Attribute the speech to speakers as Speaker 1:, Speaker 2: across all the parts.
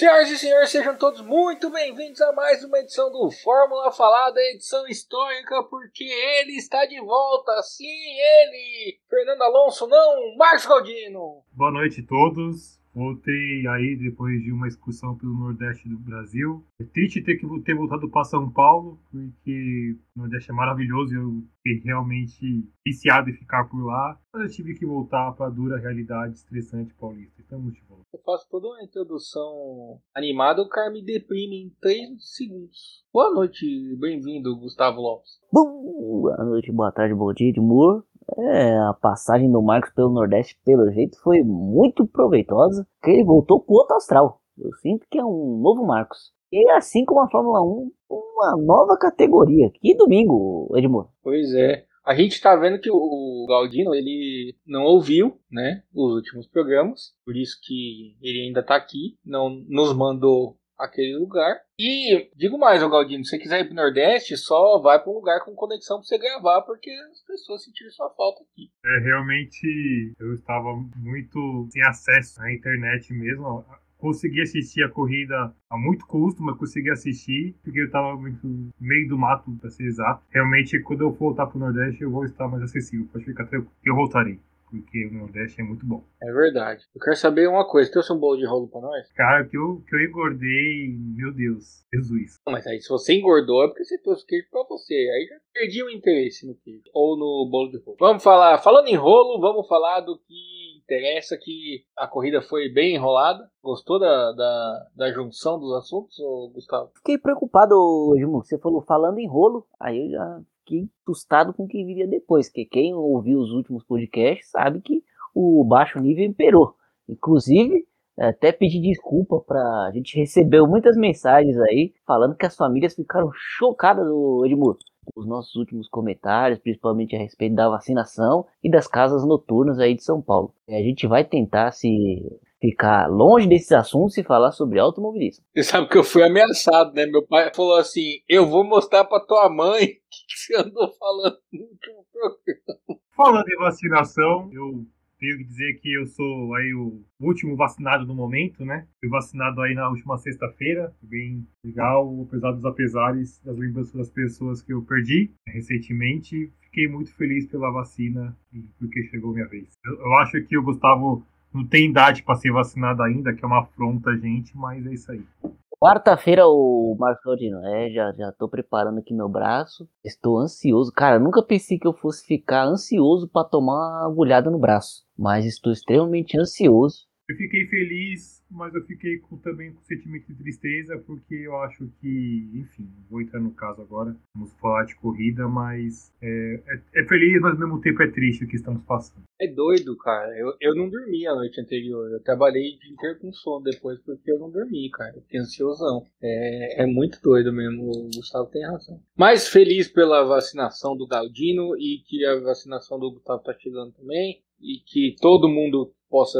Speaker 1: Senhoras e senhores, sejam todos muito bem-vindos a mais uma edição do Fórmula Falada, edição histórica, porque ele está de volta, sim, ele! Fernando Alonso, não, Marcos Galdino!
Speaker 2: Boa noite a todos. Voltei aí depois de uma excursão pelo Nordeste do Brasil. É triste ter que ter voltado para São Paulo, porque o Nordeste é maravilhoso e eu fiquei realmente viciado em ficar por lá. Mas eu tive que voltar para a dura realidade estressante paulista. Estamos de volta.
Speaker 1: Eu faço toda uma introdução animada, o cara me deprime em 3 segundos. Boa noite, bem-vindo, Gustavo Lopes.
Speaker 3: Boa noite, boa tarde, bom dia, Edmur. É, a passagem do Marcos pelo Nordeste, pelo jeito, foi muito proveitosa, que ele voltou pro outro astral. Eu sinto que é um novo Marcos. E assim como a Fórmula 1, uma nova categoria. Que domingo, Edmur.
Speaker 1: Pois é. A gente está vendo que o Galdino ele não ouviu, né, os últimos programas, por isso que ele ainda está aqui, não nos mandou aquele lugar. E digo mais, Galdino, se você quiser ir pro Nordeste, só vai para um lugar com conexão para você gravar, porque as pessoas sentiram sua falta aqui.
Speaker 2: É, realmente eu estava muito sem acesso à internet mesmo. Consegui assistir a corrida a muito custo, mas consegui assistir porque eu estava no meio do mato, para ser exato. Realmente, quando eu voltar para o Nordeste, eu vou estar mais acessível. Pode ficar tranquilo, eu voltarei porque o Nordeste é muito bom.
Speaker 1: É verdade. Eu quero saber uma coisa, trouxe um bolo de rolo pra nós?
Speaker 2: Cara, que eu, que eu engordei, meu Deus, Jesus.
Speaker 1: Mas aí se você engordou é porque você trouxe queijo pra você, aí já perdi o interesse no queijo, ou no bolo de rolo. Vamos falar, falando em rolo, vamos falar do que interessa, que a corrida foi bem enrolada. Gostou da, da, da junção dos assuntos, Gustavo?
Speaker 3: Fiquei preocupado, Gilmo, você falou falando em rolo, aí eu já fiquei assustado com o que viria depois, que quem ouviu os últimos podcasts sabe que o baixo nível imperou. Inclusive, até pedi desculpa para a gente recebeu muitas mensagens aí falando que as famílias ficaram chocadas do Edmur os nossos últimos comentários, principalmente a respeito da vacinação e das casas noturnas aí de São Paulo. A gente vai tentar se ficar longe desses assuntos e falar sobre automobilismo.
Speaker 1: Você sabe que eu fui ameaçado, né? Meu pai falou assim: eu vou mostrar pra tua mãe o que você andou falando no último programa.
Speaker 2: Falando em vacinação, eu tenho que dizer que eu sou aí o último vacinado no momento, né? Fui vacinado aí na última sexta-feira, bem legal, apesar dos apesares das lembranças das pessoas que eu perdi recentemente. Fiquei muito feliz pela vacina e porque chegou minha vez. Eu, eu acho que o Gustavo não tem idade para ser vacinado ainda, que é uma afronta a gente, mas é isso aí.
Speaker 3: Quarta-feira, o Marcos Claudino, é, já, já tô preparando aqui meu braço. Estou ansioso. Cara, nunca pensei que eu fosse ficar ansioso para tomar uma agulhada no braço. Mas estou extremamente ansioso
Speaker 2: eu fiquei feliz, mas eu fiquei com, também com sentimento de tristeza, porque eu acho que, enfim, vou entrar no caso agora, vamos falar de corrida, mas é, é, é, feliz, mas ao mesmo tempo é triste o que estamos passando.
Speaker 1: É doido, cara. Eu, eu não dormi a noite anterior. Eu trabalhei de inteiro com sono depois porque eu não dormi, cara. Eu fiquei ansiosão. É, é muito doido mesmo. O Gustavo tem razão. Mas feliz pela vacinação do Galdino e que a vacinação do Gustavo tá chegando também. E que todo mundo possa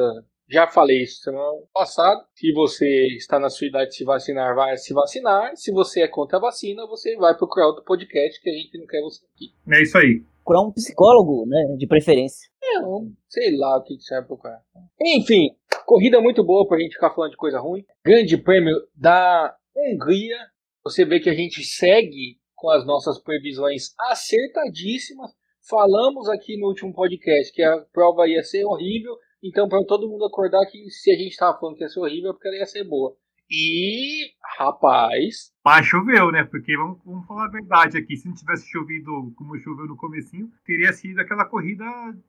Speaker 1: já falei isso semana passada. Se você está na sua idade de se vacinar, vai se vacinar. Se você é contra a vacina, você vai procurar outro podcast que a gente não quer você aqui.
Speaker 2: É isso aí.
Speaker 3: Procurar um psicólogo, né? De preferência.
Speaker 1: É, um, sei lá o que você vai procurar. Enfim, corrida muito boa pra gente ficar falando de coisa ruim. Grande prêmio da Hungria. Você vê que a gente segue com as nossas previsões acertadíssimas. Falamos aqui no último podcast que a prova ia ser horrível então, para todo mundo acordar que se a gente tava falando que ia ser horrível, é porque ela ia ser boa. E, rapaz.
Speaker 2: Mas choveu, né? Porque vamos, vamos falar a verdade aqui. Se não tivesse chovido como choveu no comecinho, teria sido aquela corrida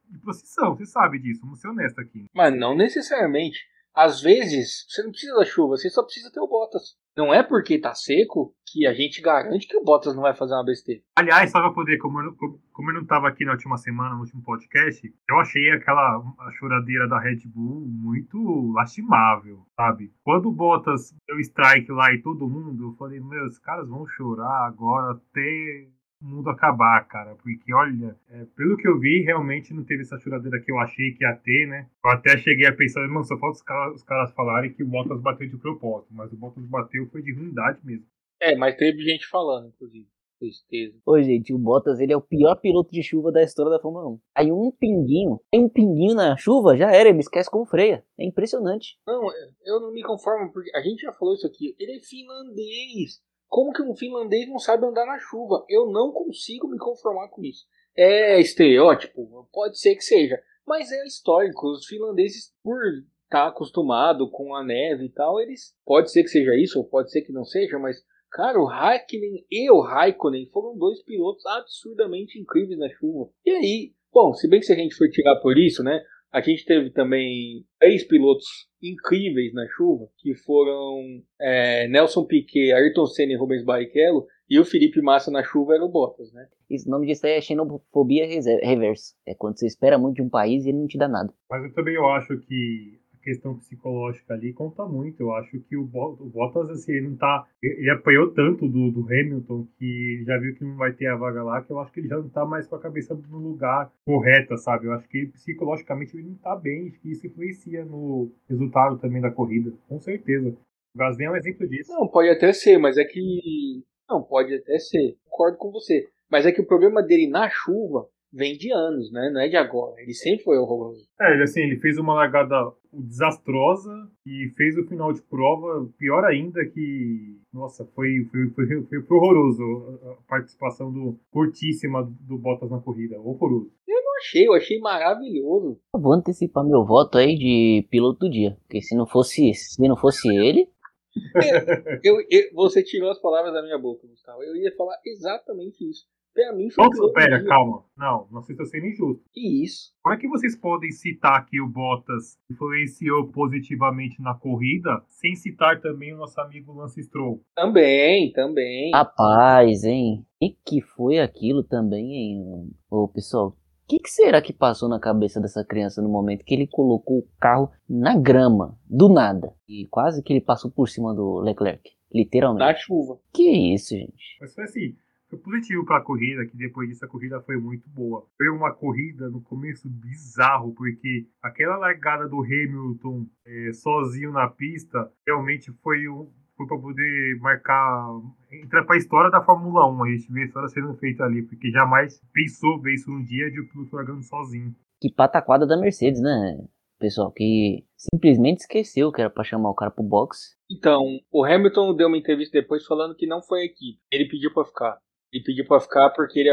Speaker 2: de procissão. Você sabe disso, vamos ser honestos aqui.
Speaker 1: Mas não necessariamente. Às vezes, você não precisa da chuva, você só precisa ter o Bottas. Não é porque tá seco que a gente garante que o Bottas não vai fazer uma besteira.
Speaker 2: Aliás, só pra poder, como eu, como eu não tava aqui na última semana, no último podcast, eu achei aquela choradeira da Red Bull muito lastimável, sabe? Quando o Bottas deu strike lá e todo mundo, eu falei, meu, os caras vão chorar agora até mundo acabar, cara. Porque, olha, é, pelo que eu vi, realmente não teve essa choradeira que eu achei que ia ter, né? Eu até cheguei a pensar, mano, só falta os caras, os caras falarem que o Bottas bateu de propósito. Mas o Bottas bateu foi de ruindade mesmo.
Speaker 1: É, mas teve gente falando, inclusive. Tristeza.
Speaker 3: Ô, gente, o Bottas ele é o pior piloto de chuva da história da Fórmula 1. Aí um pinguinho, tem um pinguinho na chuva, já era, ele esquece como freia. É impressionante.
Speaker 1: Não, eu não me conformo, porque a gente já falou isso aqui. Ele é finlandês. Como que um finlandês não sabe andar na chuva? Eu não consigo me conformar com isso. É estereótipo? Pode ser que seja. Mas é histórico. Os finlandeses, por estar tá acostumado com a neve e tal, eles. Pode ser que seja isso, ou pode ser que não seja, mas. Cara, o Hakkinen e o Raikkonen foram dois pilotos absurdamente incríveis na chuva. E aí, bom, se bem que se a gente for tirar por isso, né? A gente teve também três pilotos incríveis na chuva, que foram é, Nelson Piquet, Ayrton Senna e Rubens Barrichello, e o Felipe Massa na chuva era o Bottas, né?
Speaker 3: Isso, o nome disso aí é xenofobia reversa. É quando você espera muito de um país e ele não te dá nada.
Speaker 2: Mas eu também eu acho que questão psicológica ali conta muito. Eu acho que o, Bottas, assim, ele não tá. Ele apanhou tanto do, do Hamilton que já viu que não vai ter a vaga lá, que eu acho que ele já não tá mais com a cabeça no lugar correta, sabe? Eu acho que psicologicamente ele não tá bem, acho que isso influencia no resultado também da corrida, com certeza. O Gasly é um exemplo disso.
Speaker 1: Não, pode até ser, mas é que. Não, pode até ser. Concordo com você. Mas é que o problema dele na chuva vem de anos, né? Não é de agora. Ele sempre foi horroroso.
Speaker 2: É, ele assim, ele fez uma largada desastrosa e fez o final de prova pior ainda que. Nossa, foi, foi, foi, foi, horroroso a participação do curtíssima do Bottas na corrida. Horroroso.
Speaker 1: Eu não achei, eu achei maravilhoso.
Speaker 3: Eu vou antecipar meu voto aí de piloto do dia. Porque se não fosse, se não fosse ele,
Speaker 1: eu, eu, você tirou as palavras da minha boca, Gustavo. Eu ia falar exatamente isso. Pra mim foi
Speaker 2: Nossa, pera, dia. calma. Não, não sei se sendo injusto.
Speaker 1: Que isso?
Speaker 2: Como é que vocês podem citar que o Bottas influenciou positivamente na corrida, sem citar também o nosso amigo Lance Stroll?
Speaker 1: Também, também.
Speaker 3: Rapaz, hein? E que foi aquilo também, hein? Ô, pessoal, o que, que, será que passou na cabeça dessa criança no momento que ele colocou o carro na grama, do nada? E quase que ele passou por cima do Leclerc, literalmente.
Speaker 1: Na chuva.
Speaker 3: Que isso, gente?
Speaker 2: Mas foi assim, positivo para a corrida, que depois disso a corrida foi muito boa. Foi uma corrida no começo bizarro, porque aquela largada do Hamilton é, sozinho na pista realmente foi um, foi para poder marcar, entrar para a história da Fórmula 1. A gente vê a história sendo feita ali, porque jamais pensou ver isso um dia de o piloto largando sozinho.
Speaker 3: Que pataquada da Mercedes, né? Pessoal, que simplesmente esqueceu que era para chamar o cara pro box.
Speaker 1: Então, o Hamilton deu uma entrevista depois falando que não foi a equipe. Ele pediu para ficar. Ele pediu pra ficar porque ele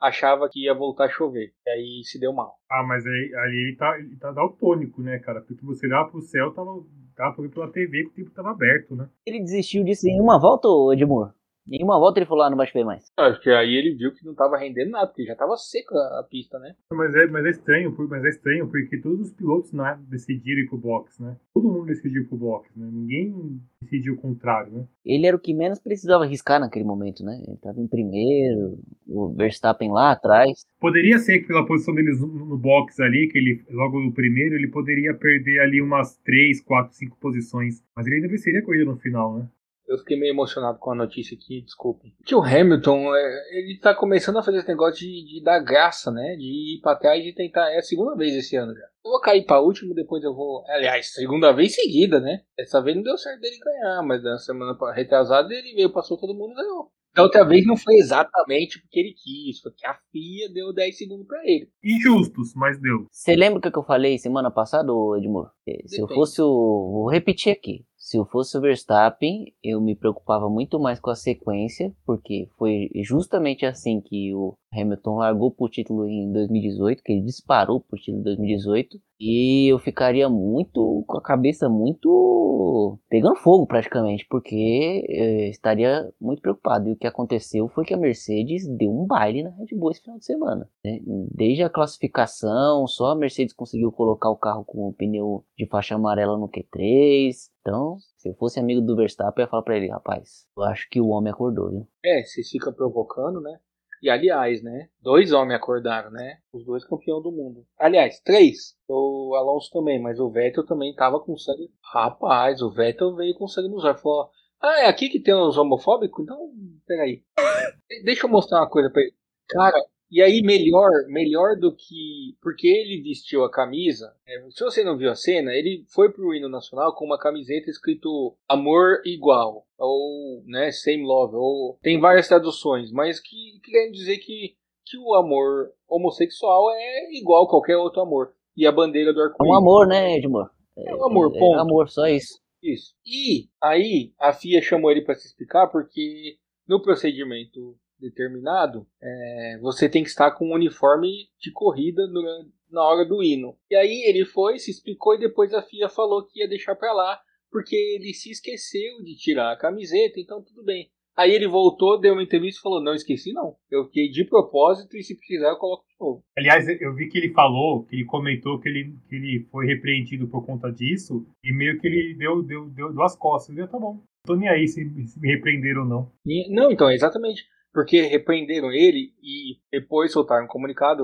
Speaker 1: achava que ia voltar a chover. E aí se deu mal.
Speaker 2: Ah, mas aí, aí ele, tá, ele tá daltônico, né, cara? Porque você olhava pro céu, tava, tava pra ver pela TV que o tempo tava aberto, né?
Speaker 3: Ele desistiu disso em uma volta, Edmur? Em uma volta ele falou, ah, não vai chover mais.
Speaker 1: Acho que aí ele viu que não tava rendendo nada, porque já tava seca a pista, né?
Speaker 2: Mas é, mas é estranho, mas é estranho, porque todos os pilotos né, decidiram ir pro box, né? Todo mundo decidiu pro box, né? Ninguém decidiu o contrário, né?
Speaker 3: Ele era o que menos precisava arriscar naquele momento, né? Ele tava em primeiro, o Verstappen lá atrás.
Speaker 2: Poderia ser que pela posição deles no box ali, que ele logo no primeiro, ele poderia perder ali umas 3, 4, 5 posições. Mas ele ainda venceria a corrida no final, né?
Speaker 1: Eu fiquei meio emocionado com a notícia aqui, desculpe. Que o Hamilton, é, ele tá começando a fazer esse negócio de, de dar graça, né? De ir pra trás e tentar. É a segunda vez esse ano já. Eu vou cair pra último, depois eu vou. Aliás, segunda vez seguida, né? Dessa vez não deu certo dele ganhar, mas na semana retrasada ele veio, passou todo mundo e ganhou. Da outra vez não foi exatamente porque ele quis, foi que a FIA deu 10 segundos para ele.
Speaker 2: Injustos, mas deu.
Speaker 3: Você lembra o que eu falei semana passada, Edmur? Se eu fosse o. Vou repetir aqui. Se eu fosse o Verstappen, eu me preocupava muito mais com a sequência, porque foi justamente assim que o Hamilton largou pro título em 2018, que ele disparou pro título em 2018, e eu ficaria muito com a cabeça muito pegando fogo praticamente, porque eu estaria muito preocupado. E o que aconteceu foi que a Mercedes deu um baile na Red Bull esse final de semana. Né? Desde a classificação, só a Mercedes conseguiu colocar o carro com o pneu de faixa amarela no Q3. Então, se eu fosse amigo do Verstappen, eu ia falar pra ele, rapaz, eu acho que o homem acordou, viu?
Speaker 1: É, você fica provocando, né? E aliás, né? Dois homens acordaram, né? Os dois campeões do mundo. Aliás, três. O Alonso também, mas o Vettel também tava com sangue. Rapaz, o Vettel veio com sangue nos olhos. Falou: Ah, é aqui que tem os homofóbicos? Então, peraí. Deixa eu mostrar uma coisa pra ele. Cara, E aí, melhor, melhor do que. Porque ele vestiu a camisa. É, se você não viu a cena, ele foi pro hino nacional com uma camiseta escrito Amor Igual. Ou, né, Same Love. Ou, tem várias traduções, mas que, que querem dizer que, que o amor homossexual é igual a qualquer outro amor. E a bandeira do arco-íris.
Speaker 3: É um amor, né, Edmor?
Speaker 1: É um amor,
Speaker 3: É,
Speaker 1: ponto.
Speaker 3: é amor, só isso.
Speaker 1: Isso. E aí a FIA chamou ele para se explicar porque no procedimento determinado é, você tem que estar com um uniforme de corrida durante- na hora do hino. E aí ele foi, se explicou e depois a FIA falou que ia deixar para lá porque ele se esqueceu de tirar a camiseta, então tudo bem. Aí ele voltou, deu uma entrevista e falou: Não esqueci, não. Eu fiquei de propósito e se quiser eu coloco de novo.
Speaker 2: Aliás, eu vi que ele falou, que ele comentou que ele, que ele foi repreendido por conta disso, e meio que ele deu, deu, deu, deu as costas. Eu, tá bom, não tô nem aí se, se me repreenderam ou não.
Speaker 1: E- não, então, exatamente. Porque repreenderam ele e depois soltaram um comunicado,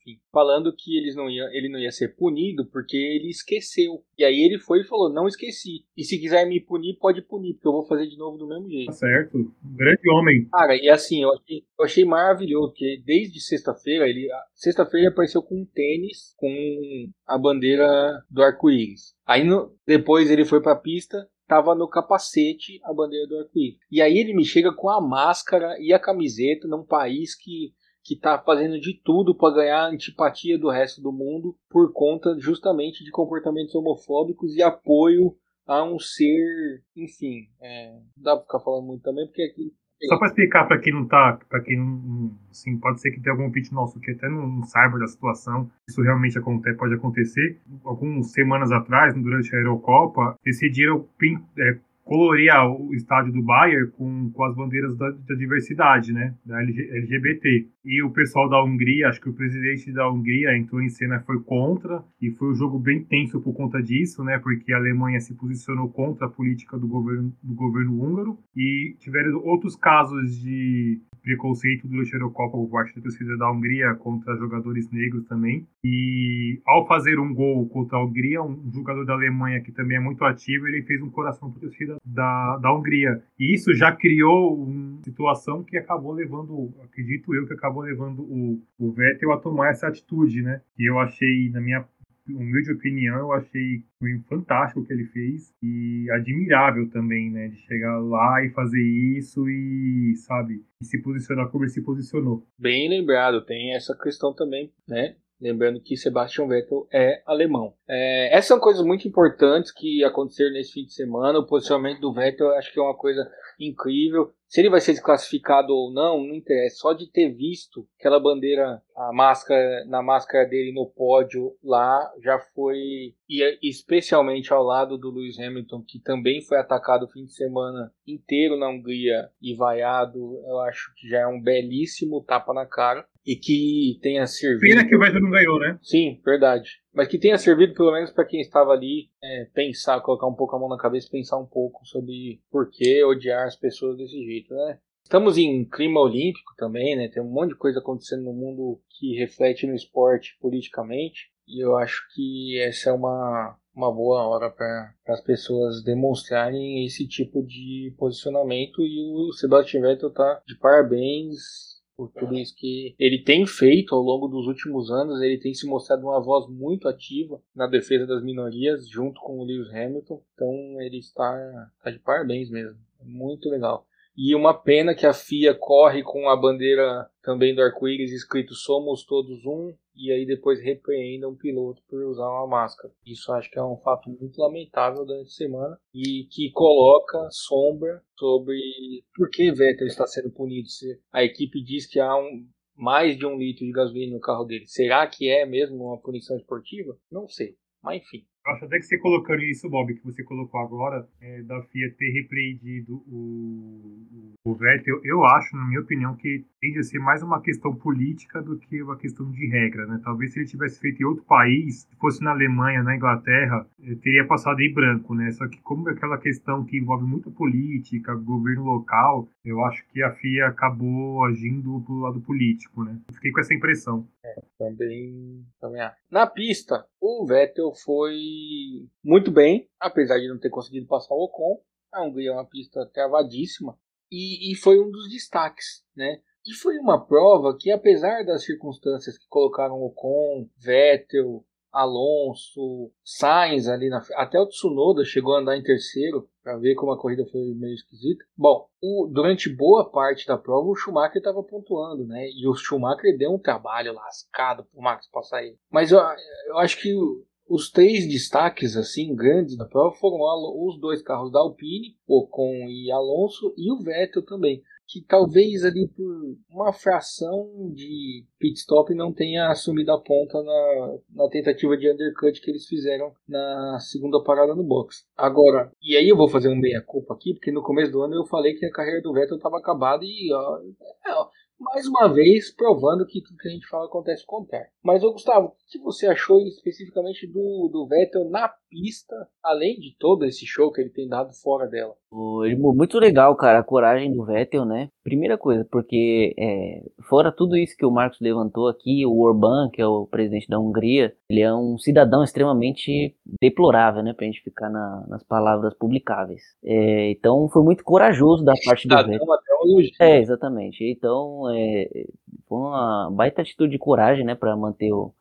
Speaker 1: enfim, falando que eles não ia, ele não ia ser punido porque ele esqueceu. E aí ele foi e falou: Não esqueci. E se quiser me punir, pode punir, porque eu vou fazer de novo do mesmo jeito.
Speaker 2: Tá certo. Um grande homem.
Speaker 1: Cara, e assim, eu achei, eu achei maravilhoso, porque desde sexta-feira, ele. Sexta-feira apareceu com um tênis com a bandeira do arco-íris. Aí no- depois ele foi pra pista, tava no capacete a bandeira do arco-íris. E aí ele me chega com a máscara e a camiseta num país que. Que tá fazendo de tudo para ganhar antipatia do resto do mundo por conta justamente de comportamentos homofóbicos e apoio a um ser, enfim, é, não dá pra ficar falando muito também, porque aqui
Speaker 2: Só pra explicar pra quem não tá, pra quem assim, pode ser que tenha algum ouvinte nosso que até não, saiba da situação, isso realmente acontece, pode acontecer. Algumas semanas atrás, durante a Eurocopa, decidiram é, colorear o estádio do Bayern com, com as bandeiras da, da diversidade, né, da LG LGBT. E o pessoal da Hungria, acho que o presidente da Hungria entrou em cena, foi contra, e foi um jogo bem tenso por conta disso, né, porque a Alemanha se posicionou contra a política do governo, do governo húngaro, e tiveram outros casos de preconceito durante a Eurocopa por parte da torcida da Hungria contra jogadores negros também. E ao fazer um gol contra a Hungria, um jogador da Alemanha que também é muito ativo, ele fez um coração para a torcida da, da Hungria. E isso já criou uma situação que acabou levando, acredito eu, que acabou levando o, o Vettel a tomar essa atitude, né? Que eu achei, na minha humilde opinião, eu achei fantástico o que ele fez e admirável também, né? De chegar lá e fazer isso e, sabe, e se posicionar como ele se posicionou.
Speaker 1: Bem lembrado, tem essa questão também, né? Lembrando que Sebastian Vettel é alemão. É, essas são coisas muito importantes que aconteceram nesse fim de semana. O posicionamento do Vettel acho que é uma coisa incrível. Se ele vai ser desclassificado ou não, não interessa. Só de ter visto aquela bandeira, a máscara, na máscara dele no pódio lá, já foi. E especialmente ao lado do Lewis Hamilton, que também foi atacado o fim de semana inteiro na Hungria e vaiado, eu acho que já é um belíssimo tapa na cara. E que tenha servido.
Speaker 2: Pena que o Vettel não ganhou, né?
Speaker 1: Sim, verdade. Mas que tenha servido pelo menos para quem estava ali é, pensar, colocar um pouco a mão na cabeça, pensar um pouco sobre por que odiar as pessoas desse jeito, né? Estamos em clima olímpico também, né? Tem um monte de coisa acontecendo no mundo que reflete no esporte politicamente. E eu acho que essa é uma, uma boa hora para as pessoas demonstrarem esse tipo de posicionamento. E o Sebastian Vettel tá de parabéns por tudo isso que ele tem feito ao longo dos últimos anos. Ele tem se mostrado uma voz muito ativa na defesa das minorias, junto com o Lewis Hamilton. Então ele está, está de parabéns mesmo. Muito legal. E uma pena que a FIA corre com a bandeira também do arco-íris escrito Somos Todos Um, e aí depois repreenda um piloto por usar uma máscara. Isso acho que é um fato muito lamentável durante a semana e que coloca sombra sobre por que Vettel está sendo punido. Se a equipe diz que há um, mais de um litro de gasolina no carro dele. Será que é mesmo uma punição esportiva? Não sei. Mas enfim.
Speaker 2: Acho até que você colocando isso, Bob, que você colocou agora, é, da FIA ter repreendido o, o Vettel, eu acho, na minha opinião, que tende a ser mais uma questão política do que uma questão de regra, né? Talvez se ele tivesse feito em outro país, se fosse na Alemanha, na Inglaterra, eh, teria passado em branco, né? Só que como é aquela questão que envolve muita política, governo local, eu acho que a FIA acabou agindo pro lado político, né? Fiquei com essa impressão.
Speaker 1: Também, também acho. Na pista, o Vettel foi muito bem, apesar de não ter conseguido passar o Ocon. A Hungria é uma pista travadíssima e, e foi um dos destaques, né? E foi uma prova que, apesar das circunstâncias que colocaram Ocon, Vettel, Alonso, Sainz ali na até o Tsunoda chegou a andar em terceiro para ver como a corrida foi meio esquisita. Bom, o, durante boa parte da prova o Schumacher estava pontuando, né? E o Schumacher deu um trabalho lascado pro Max passar aí. Mas eu, eu acho que os três destaques assim grandes da prova foram os dois carros da Alpine, Ocon e Alonso, e o Vettel também que talvez ali por uma fração de pit stop não tenha assumido a ponta na, na tentativa de undercut que eles fizeram na segunda parada no box. Agora, e aí eu vou fazer um meia culpa aqui, porque no começo do ano eu falei que a carreira do Vettel estava acabada e ó, é, mais uma vez provando que tudo que a gente fala acontece com o contrário. Mas, ô Gustavo, que você achou especificamente do, do Vettel na pista, além de todo esse show que ele tem dado fora dela?
Speaker 3: Muito legal, cara, a coragem do Vettel, né? Primeira coisa, porque é, fora tudo isso que o Marcos levantou aqui, o Orbán, que é o presidente da Hungria, ele é um cidadão extremamente deplorável, né? Pra gente ficar na, nas palavras publicáveis. É, então foi muito corajoso da parte do Vettel. É, exatamente. Então é, foi uma baita atitude de coragem, né? Pra manter o,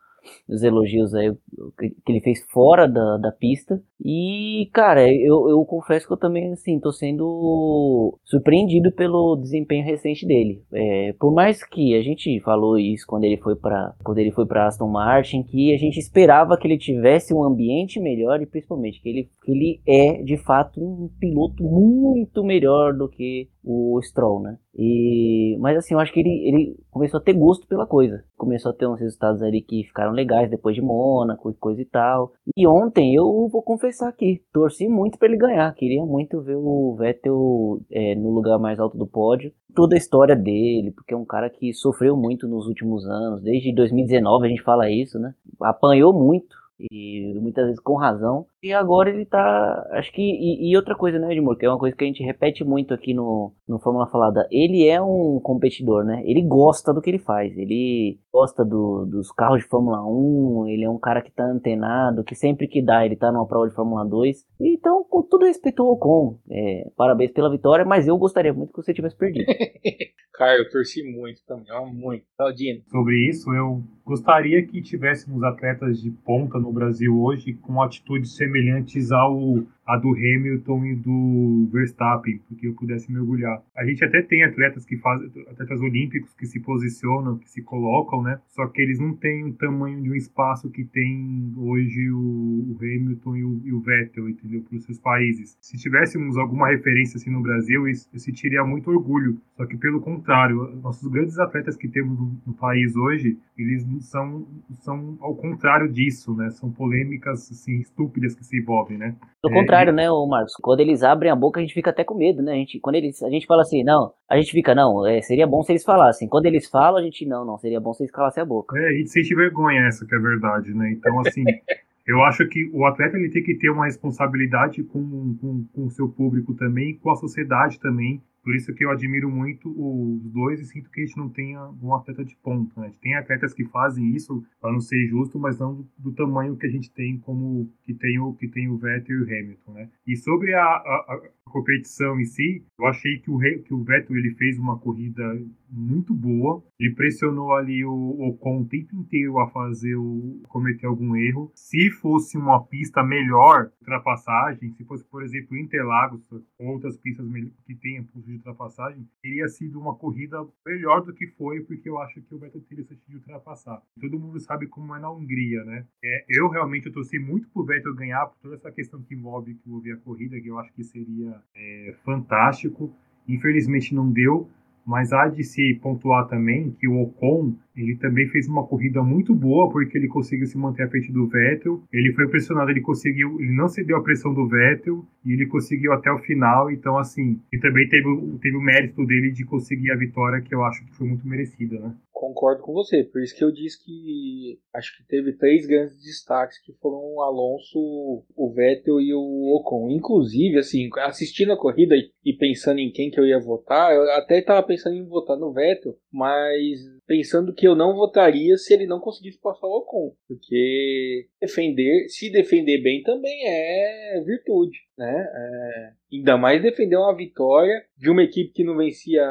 Speaker 3: os elogios aí que ele fez fora da, da pista. E, cara, eu, eu confesso que eu também, assim, tô sendo surpreendido pelo desempenho recente dele. É, por mais que a gente falou isso quando ele foi para quando ele foi para Aston Martin, que a gente esperava que ele tivesse um ambiente melhor e principalmente que ele, que ele é de fato um piloto muito melhor do que o Stroll, né? E, mas assim, eu acho que ele, ele começou a ter gosto pela coisa. Começou a ter uns resultados ali que ficaram legais depois de Mônaco e coisa e tal. E ontem eu vou confessar aqui, torci muito para ele ganhar. Queria muito ver o Vettel é, no lugar mais alto do pódio. Toda a história dele, porque é um cara que sofreu muito nos últimos anos. Desde 2019 a gente fala isso, né? Apanhou muito e muitas vezes com razão. E agora ele tá. Acho que. E, e, outra coisa, né, Edmur? Que é uma coisa que a gente repete muito aqui no, no Fórmula Falada. Ele é um competidor, né? Ele gosta do que ele faz. Ele gosta do, dos carros de Fórmula 1. Ele é um cara que tá antenado. Que sempre que dá, ele tá numa prova de Fórmula 2. Então, com todo respeito ao Ocon, é, parabéns pela vitória. Mas eu gostaria muito que você tivesse perdido.
Speaker 1: cara, eu torci muito também. Ó, muito. Taldino.
Speaker 2: Sobre isso, eu gostaria que tivéssemos atletas de ponta no Brasil hoje com atitudes semelhantes ao a do Hamilton e do Verstappen, porque eu pudesse mergulhar. A gente até tem atletas que fazem, atletas olímpicos que se posicionam, que se colocam, né? Só que eles não têm o tamanho de um espaço que tem hoje o, o Hamilton e o, e o, Vettel, entendeu? Para os seus países. Se tivéssemos alguma referência assim no Brasil, eu, sentiria muito orgulho. Só que pelo contrário, nossos grandes atletas que temos no, no país hoje, eles são, são ao contrário disso, né? São polêmicas assim estúpidas que se envolvem, né?
Speaker 3: Pelo é, contrário, né, o Marcos? Quando eles abrem a boca, a gente fica até com medo, né? A gente, quando eles, a gente fala assim, não, a gente fica, não, é, seria bom se eles falassem. Quando eles falam, a gente, não, não, seria bom se eles calassem a boca.
Speaker 2: É, a gente sente vergonha essa que é verdade, né? Então, assim, eu acho que o atleta ele tem que ter uma responsabilidade com, com, com o seu público também, com a sociedade também, por isso que eu admiro muito os dois e sinto que a gente não tenha um atleta de ponta. Né? A gente tem atletas que fazem isso para não ser justo, mas não do, tamanho que a gente tem como que tem o que tem o Vettel e o Hamilton, né? E sobre a, a, a competição em si, eu achei que o, que o Vettel ele fez uma corrida muito boa. Ele pressionou ali o Ocon o tempo inteiro a fazer o cometer algum erro. Se fosse uma pista melhor, ultrapassagem, se fosse, por exemplo, Interlagos ou outras pistas que tenham pulso de ultrapassagem, teria sido uma corrida melhor do que foi, porque eu acho que o Vettel teria de ultrapassar. Todo mundo sabe como é na Hungria, né? É, eu realmente eu torci muito pro Vettel ganhar por toda essa questão que envolve que envolve a corrida, que eu acho que seria é, fantástico. Infelizmente não deu, mas há de se pontuar também que o Ocon ele também fez uma corrida muito boa porque ele conseguiu se manter à frente do Vettel. Ele foi pressionado, ele conseguiu, ele não cedeu a pressão do Vettel e ele conseguiu até o final. Então, assim, e também teve, teve o mérito dele de conseguir a vitória que eu acho que foi muito merecida, né?
Speaker 1: Concordo com você, por isso que eu disse que acho que teve três grandes destaques que foram o Alonso, o Vettel e o Ocon. Inclusive, assim, assistindo a corrida e pensando em quem que eu ia votar, eu até estava pensando em votar no Vettel, mas pensando que eu não votaria se ele não conseguisse passar o Ocon, porque defender, se defender bem também é virtude, né? É, ainda mais defender uma vitória de uma equipe que não vencia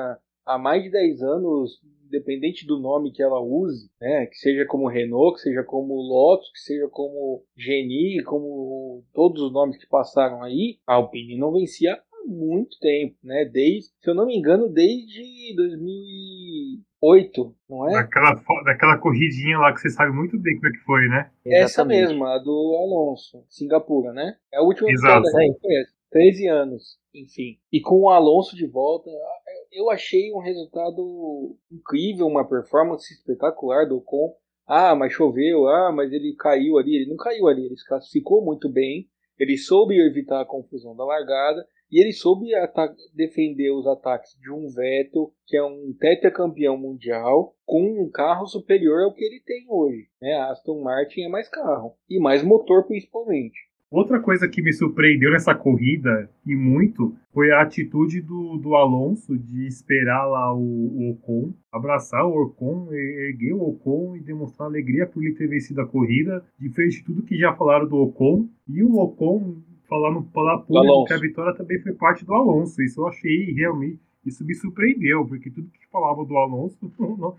Speaker 1: há mais de 10 anos, independente do nome que ela use, né, que seja como Renault, que seja como Lotus, que seja como Geni, como todos os nomes que passaram aí, a Alpine não vencia há muito tempo, né? Desde, se eu não me engano, desde 2008, não é?
Speaker 2: Daquela, daquela corridinha lá que você sabe muito bem como é que foi, né?
Speaker 1: Essa mesma, a do Alonso, Singapura, né? É a última
Speaker 2: Exato.
Speaker 1: que eu conheço. 13 anos, enfim. E com o Alonso de volta, eu achei um resultado incrível, uma performance espetacular do Ocon. Ah, mas choveu, ah, mas ele caiu ali. Ele não caiu ali, ele se classificou muito bem. Ele soube evitar a confusão da largada e ele soube defender os ataques de um Vettel, que é um tetracampeão mundial, com um carro superior ao que ele tem hoje. Né? Aston Martin é mais carro e mais motor principalmente.
Speaker 2: Outra coisa que me surpreendeu nessa corrida, e muito, foi a atitude do, do Alonso de esperar lá o, o Ocon, abraçar o Ocon, erguer o Ocon e demonstrar alegria por ele ter vencido a corrida, diferente de tudo que já falaram do Ocon. E o Ocon falar no falar público que a vitória também foi parte do Alonso. Isso eu achei realmente isso me surpreendeu, porque tudo que falava do Alonso não,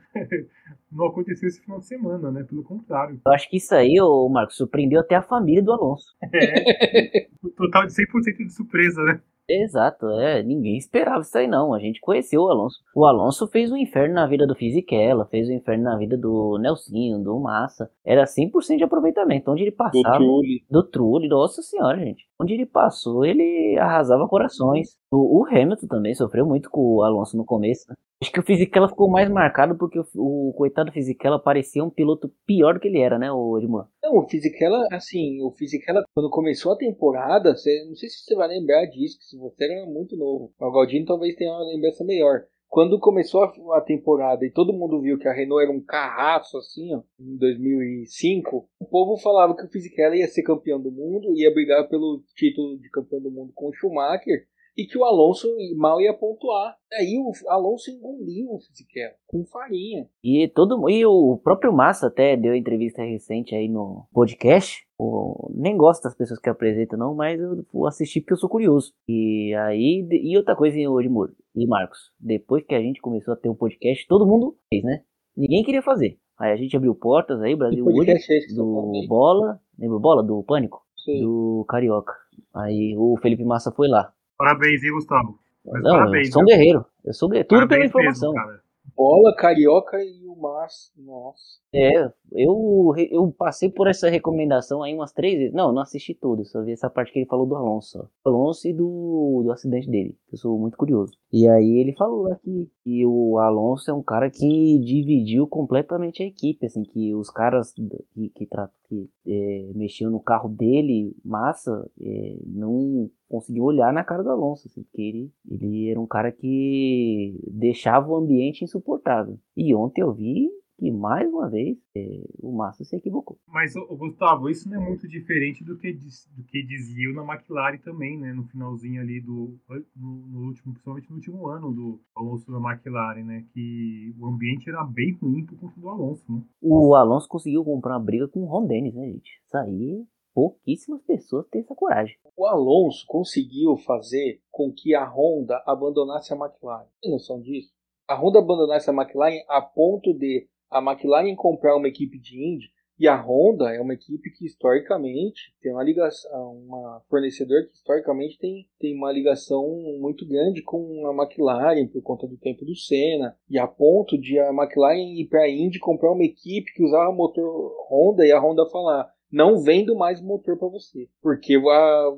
Speaker 2: não, aconteceu esse final de semana, né? Pelo contrário.
Speaker 3: Eu acho que isso aí, ô Marcos, surpreendeu até a família do Alonso.
Speaker 2: É, total de 100% de surpresa, né?
Speaker 3: Exato, é, ninguém esperava isso aí não, a gente conheceu o Alonso. O Alonso fez um inferno na vida do Fisichella, fez um inferno na vida do Nelsinho, do Massa. Era 100% de aproveitamento, onde ele passava...
Speaker 1: Do Trulli.
Speaker 3: Do Trulli, nossa senhora, gente. Onde ele passou, ele arrasava corações. O, o Hamilton também sofreu muito com o Alonso no começo, né? Acho que o Fisichella ficou mais marcado porque o, o coitado Fisichella parecia um piloto pior do que ele era, né, o Edmar?
Speaker 1: Não, o Fisichella, assim, o Fisichella, quando começou a temporada, não sei se você vai lembrar disso, que se você era muito novo. O Galdino talvez tenha uma lembrança melhor. Quando começou a, a, temporada e todo mundo viu que a Renault era um carraço, assim, ó, em 2005, o povo falava que o Fisichella ia ser campeão do mundo, ia brigar pelo título de campeão do mundo com o Schumacher, e que o Alonso mal ia pontuar. Aí o Alonso engoliu o Fisichella com farinha.
Speaker 3: E todo e o próprio Massa até deu entrevista recente aí no podcast. O, nem gosto das pessoas que apresentam não, mas eu vou assistir porque eu sou curioso. E aí e outra coisa hoje, Moro e Marcos, depois que a gente começou a ter um podcast, todo mundo fez, né? Ninguém queria fazer. Aí a gente abriu portas aí, Brasil hoje,
Speaker 1: é
Speaker 3: do Bola, lembra o Bola do Pânico?
Speaker 1: Sim.
Speaker 3: Do Carioca. Aí o Felipe Massa foi lá.
Speaker 2: Parabéns, hein, Gustavo?
Speaker 3: Mas não, parabéns, eu sou um guerreiro. Eu sou guerreiro. Tudo pela informação.
Speaker 2: Mesmo,
Speaker 1: Bola, Carioca e o Márcio. Nossa.
Speaker 3: É, eu, eu passei por essa recomendação aí umas três vezes. Não, não assisti tudo, só vi essa parte que ele falou do Alonso. Alonso e do, do acidente dele. Eu sou muito curioso. E aí ele falou aqui que o Alonso é um cara que dividiu completamente a equipe, assim, que os caras que, que, que é, mexiam no carro dele, massa, é, não conseguiu olhar na cara do Alonso, assim, porque ele, ele era um cara que deixava o ambiente insuportável. E ontem eu vi que mais uma vez é, o Massa se equivocou.
Speaker 2: Mas, Gustavo, isso não é muito diferente do que, do que dizia na McLaren também, né? No finalzinho ali do. No, no, último, principalmente no último ano do Alonso da McLaren, né? Que o ambiente era bem ruim por conta do Alonso, né?
Speaker 3: O Alonso conseguiu comprar uma briga com o Ron Dennis, né, gente? Isso aí pouquíssimas pessoas têm essa coragem.
Speaker 1: O Alonso conseguiu fazer com que a Honda abandonasse a McLaren. Tem noção disso? A Honda abandonasse a McLaren a ponto de a McLaren comprar uma equipe de Indy e a Honda é uma equipe que historicamente tem uma ligação, uma fornecedor que historicamente tem, tem uma ligação muito grande com a McLaren por conta do tempo do Senna e a ponto de a McLaren ir para a Indy comprar uma equipe que usava motor Honda e a Honda falar não vendo mais motor para você, porque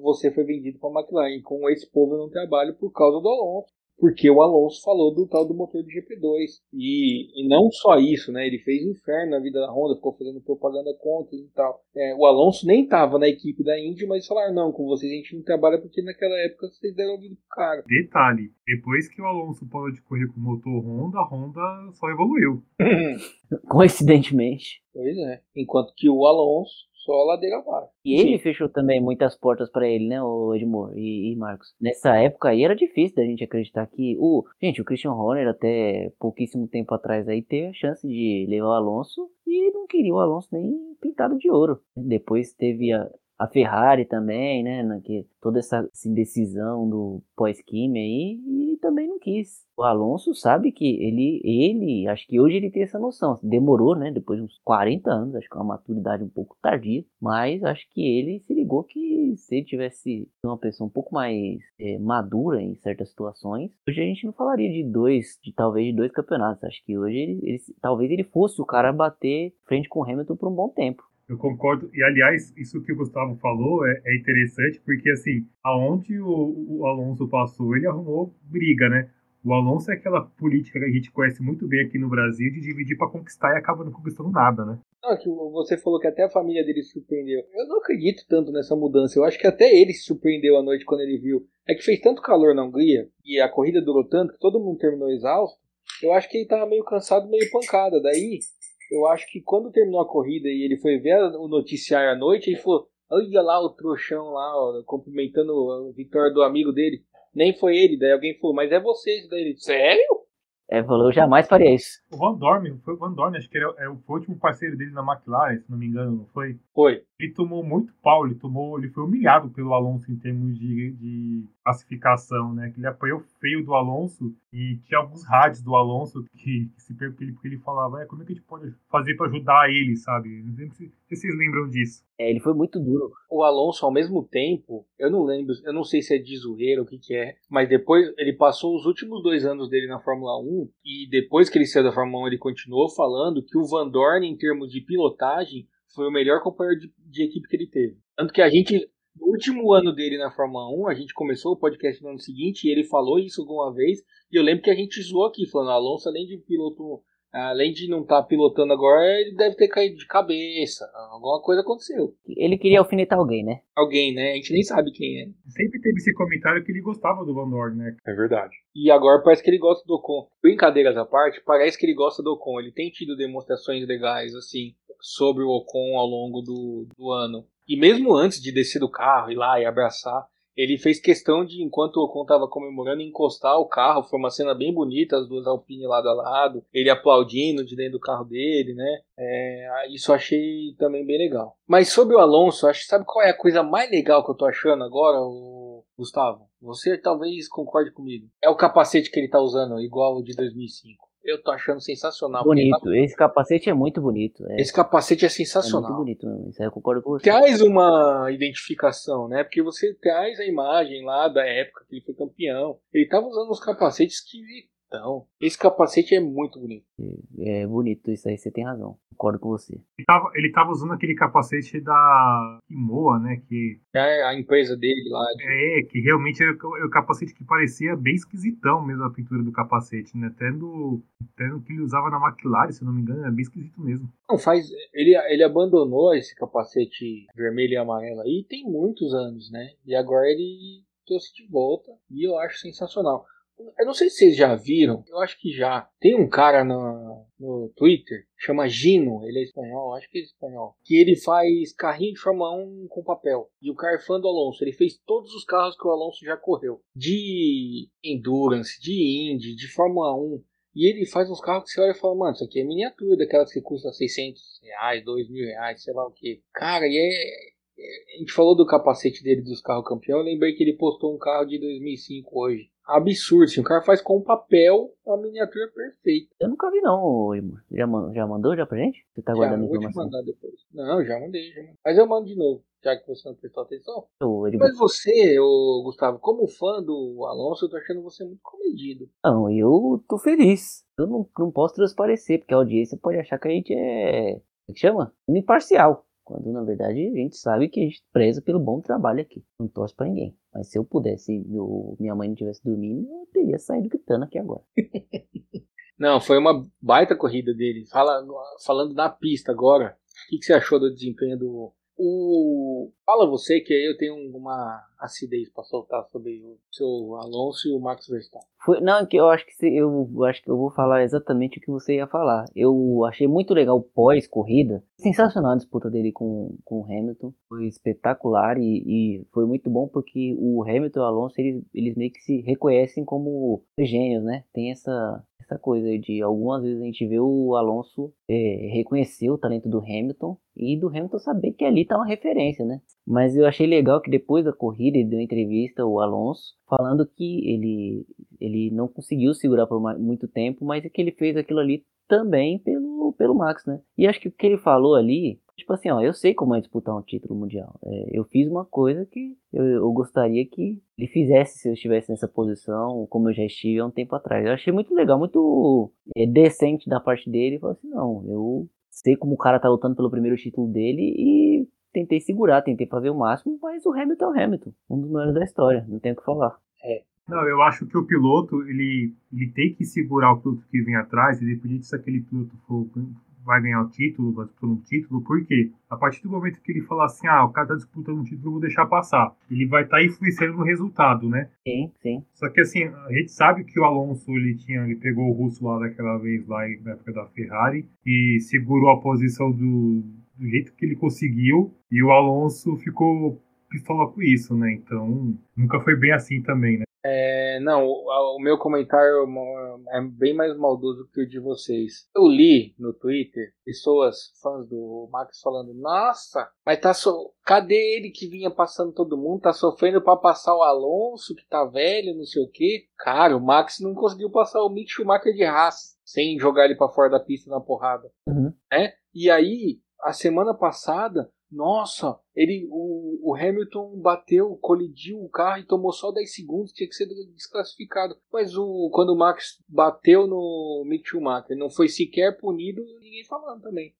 Speaker 1: você foi vendido para a McLaren. Com esse povo eu não trabalho por causa do Alonso porque o Alonso falou do tal do motor de GP2. E, e não só isso, né? Ele fez inferno na vida da Honda, ficou fazendo propaganda contra e tal. É, o Alonso nem estava na equipe da Indy, mas falaram: não, com vocês a gente não trabalha porque naquela época vocês deram ouvido pro cara.
Speaker 2: Detalhe: depois que o Alonso parou de correr com o motor Honda, a Honda só evoluiu.
Speaker 3: Coincidentemente.
Speaker 1: Pois é. Enquanto que o Alonso só ladeira abaixo.
Speaker 3: E ele Sim. fechou também muitas portas para ele, né, o Edmur e, e, Marcos. Nessa época aí era difícil da gente acreditar que o, gente, o Christian Horner até pouquíssimo tempo atrás aí teve a chance de levar o Alonso e não queria o Alonso nem pintado de ouro. Depois teve a, a Ferrari também, né? Na, que, toda essa, essa indecisão do pós-químia aí, e também não quis. O Alonso sabe que ele, ele, acho que hoje ele tem essa noção. Demorou, né? Depois de uns 40 anos, acho que é uma maturidade um pouco tardia, mas acho que ele se ligou que se ele tivesse uma pessoa um pouco mais é, madura em certas situações, hoje a gente não falaria de dois, de talvez de dois campeonatos. Acho que hoje ele, ele talvez ele fosse o cara a bater frente com o Hamilton por um bom tempo.
Speaker 2: Eu concordo. E, aliás, isso que o Gustavo falou é, é interessante, porque, assim, aonde o, o, Alonso passou, ele arrumou briga, né? O Alonso é aquela política que a gente conhece muito bem aqui no Brasil de dividir para conquistar e acaba não conquistando nada, né?
Speaker 1: Não, que você falou que até a família dele se surpreendeu. Eu não acredito tanto nessa mudança. Eu acho que até ele se surpreendeu à noite quando ele viu. É que fez tanto calor na Hungria e a corrida durou tanto que todo mundo terminou exausto. Eu acho que ele tava meio cansado, meio pancada. Daí eu acho que quando terminou a corrida e ele foi ver o noticiário à noite, ele falou: Olha lá o trouxão lá, ó, cumprimentando a vitória do amigo dele. Nem foi ele, daí alguém falou, mas é você daí ele, sério?
Speaker 3: É, falou, eu jamais faria isso.
Speaker 2: O Van Dorn, foi o Van Dorn, acho que ele é, é o último parceiro dele na McLaren, se não me engano, não foi?
Speaker 1: Foi.
Speaker 2: Ele tomou muito pau, ele tomou, ele foi humilhado pelo Alonso em termos de, de classificação, né? Que ele apoiou feio do Alonso e tinha alguns rádios do Alonso que, que se porque ele falava, é, como é que a gente pode fazer para ajudar ele, sabe? Não sei se, vocês lembram disso.
Speaker 3: É, ele foi muito duro.
Speaker 1: O Alonso, ao mesmo tempo, eu não lembro, eu não sei se é de zoeira ou o que, que é, mas depois ele passou os últimos dois anos dele na Fórmula 1 e depois que ele saiu da Fórmula 1 ele continuou falando que o Van Dorn, em termos de pilotagem, foi o melhor companheiro de, de equipe que ele teve. Tanto que a gente no último ano dele na Fórmula 1, a gente começou o podcast no ano seguinte e ele falou isso alguma vez. E eu lembro que a gente zoou aqui, falando: Alonso, além de piloto, além de não estar tá pilotando agora, ele deve ter caído de cabeça. Alguma coisa aconteceu.
Speaker 3: Ele queria alfinetar alguém, né?
Speaker 1: Alguém, né? A gente nem sabe quem é.
Speaker 2: Sempre teve esse comentário que ele gostava do Van Dorn, né?
Speaker 1: É verdade. E agora parece que ele gosta do Ocon. Brincadeiras à parte, parece que ele gosta do Ocon. Ele tem tido demonstrações legais, assim, sobre o Ocon ao longo do, do ano. E mesmo antes de descer do carro, ir lá e abraçar, ele fez questão de, enquanto o Ocon estava comemorando, encostar o carro. Foi uma cena bem bonita, as duas Alpine lado a lado, ele aplaudindo de dentro do carro dele, né? É, isso achei também bem legal. Mas sobre o Alonso, acho, sabe qual é a coisa mais legal que eu tô achando agora, o Gustavo? Você talvez concorde comigo. É o capacete que ele tá usando, igual o de 2005. Eu tô achando sensacional.
Speaker 3: Bonito. Tá... Esse capacete é muito bonito. É.
Speaker 1: Esse capacete é sensacional. É
Speaker 3: muito bonito, mesmo. Isso aí eu concordo com você.
Speaker 1: Traz uma identificação, né? Porque você traz a imagem lá da época que ele foi campeão. Ele tava usando os capacetes que então, esse capacete é muito bonito.
Speaker 3: É, é bonito, isso aí você tem razão. Concordo com você.
Speaker 2: Ele tava, ele tava usando aquele capacete da Imoa, né? Que
Speaker 1: é a empresa dele lá.
Speaker 2: De... É, que realmente era o, o capacete que parecia bem esquisitão mesmo a pintura do capacete, né? Até no, até no que ele usava na McLaren, se não me engano, é bem esquisito mesmo.
Speaker 1: Não, faz. Ele, ele abandonou esse capacete vermelho e amarelo aí tem muitos anos, né? E agora ele trouxe de volta e eu acho sensacional. Eu não sei se vocês já viram, eu acho que já. Tem um cara no, no Twitter, chama Gino, ele é espanhol, acho que é espanhol, que ele faz carrinho de Fórmula 1 com papel. E o cara é fã do Alonso, ele fez todos os carros que o Alonso já correu. De Endurance, de Indy, de Fórmula 1. E ele faz uns carros que você olha e fala, mano, isso aqui é miniatura, daquelas que custa 600 reais, 2 mil reais, sei lá o que. Cara, e é, é... A gente falou do capacete dele dos carros campeão, eu lembrei que ele postou um carro de 2005 hoje absurdo. Assim, o cara faz com papel a miniatura perfeita.
Speaker 3: Eu nunca vi não, Já, já mandou já pra gente? Você tá guardando
Speaker 1: já, vou informação? Vou te mandar depois. Não, já mandei, já mandei. Mas eu mando de novo, já que você não prestou atenção. Eu, Mas você, ô, Gustavo, como fã do Alonso, eu tô achando você muito comedido.
Speaker 3: Não, eu tô feliz. Eu não, não posso transparecer, porque a audiência pode achar que a gente é... Como é que chama? Imparcial. Quando na verdade a gente sabe que a gente preza pelo bom trabalho aqui. Não torce pra ninguém. Mas se eu pudesse, meu, minha mãe não estivesse dormindo, eu teria saído gritando aqui agora.
Speaker 1: não, foi uma baita corrida dele. Fala, falando na pista agora, o que, que você achou do desempenho do, o... Fala você que eu tenho uma acidez para soltar sobre o seu Alonso e o Max Verstappen.
Speaker 3: Foi, não, que eu acho que eu, eu acho que eu vou falar exatamente o que você ia falar. Eu achei muito legal o pós-corrida. Sensacional a disputa dele com, com o Hamilton. Foi espetacular e, e foi muito bom porque o Hamilton e o Alonso eles, eles meio que se reconhecem como gênios, né? Tem essa, essa coisa de algumas vezes a gente vê o Alonso é, reconhecer o talento do Hamilton e do Hamilton saber que ali tá uma referência, né? Mas eu achei legal que depois da corrida ele deu entrevista o Alonso falando que ele, ele não conseguiu segurar por muito tempo, mas é que ele fez aquilo ali também pelo, pelo Max, né? E acho que o que ele falou ali Tipo assim, ó, eu sei como é disputar um título mundial. É, eu fiz uma coisa que eu, eu, gostaria que ele fizesse se eu estivesse nessa posição, como eu já estive há um tempo atrás. Eu achei muito legal, muito é, decente da parte dele. Ele falou assim, não, eu sei como o cara tá lutando pelo primeiro título dele e tentei segurar, tentei fazer o máximo, mas o Hamilton é o Hamilton, um dos melhores da história, não tem o que falar.
Speaker 2: É. Não, eu acho que o piloto, ele, ele tem que segurar o piloto que vem atrás, independente se aquele piloto for vai ganhar o título, vai disputar um título, porque a partir do momento que ele falar assim, ah, o cara tá disputando um título, eu vou deixar passar, ele vai estar tá influenciando no resultado, né?
Speaker 3: Sim, sim.
Speaker 2: Só que assim, a gente sabe que o Alonso, ele tinha, ele pegou o russo lá daquela vez, lá na época da Ferrari, e segurou a posição do, do jeito que ele conseguiu, e o Alonso ficou pistola com isso, né? Então, nunca foi bem assim também, né?
Speaker 1: É, não, o, o, meu comentário é bem mais maldoso que o de vocês. Eu li no Twitter pessoas, fãs do Max, falando: Nossa, mas tá so... cadê ele que vinha passando todo mundo? Tá sofrendo para passar o Alonso, que tá velho, não sei o que. Cara, o Max não conseguiu passar o Mick Schumacher de raça sem jogar ele para fora da pista na porrada.
Speaker 3: Uhum.
Speaker 1: Né? E aí, a semana passada, nossa, ele, o, o, Hamilton bateu, colidiu o carro e tomou só 10 segundos, tinha que ser desclassificado. Mas o, quando o Max bateu no Mick Schumacher, não foi sequer punido, ninguém falando também.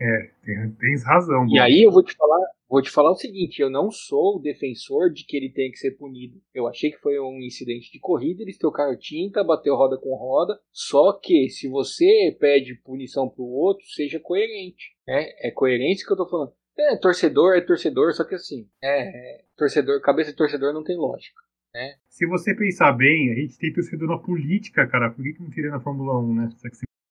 Speaker 2: É, tem, tens razão.
Speaker 1: E aí eu vou te falar, vou te falar o seguinte, eu não sou o defensor de que ele tem que ser punido. Eu achei que foi um incidente de corrida, eles trocaram tinta, bateu roda com roda. Só que se você pede punição pro outro, seja coerente. É, é coerência que eu tô falando. É, torcedor é torcedor, só que assim, é, é, torcedor, cabeça de torcedor não tem lógica. Né?
Speaker 2: Se você pensar bem, a gente tem torcedor na política, cara. Por que, que não teria na Fórmula 1, né?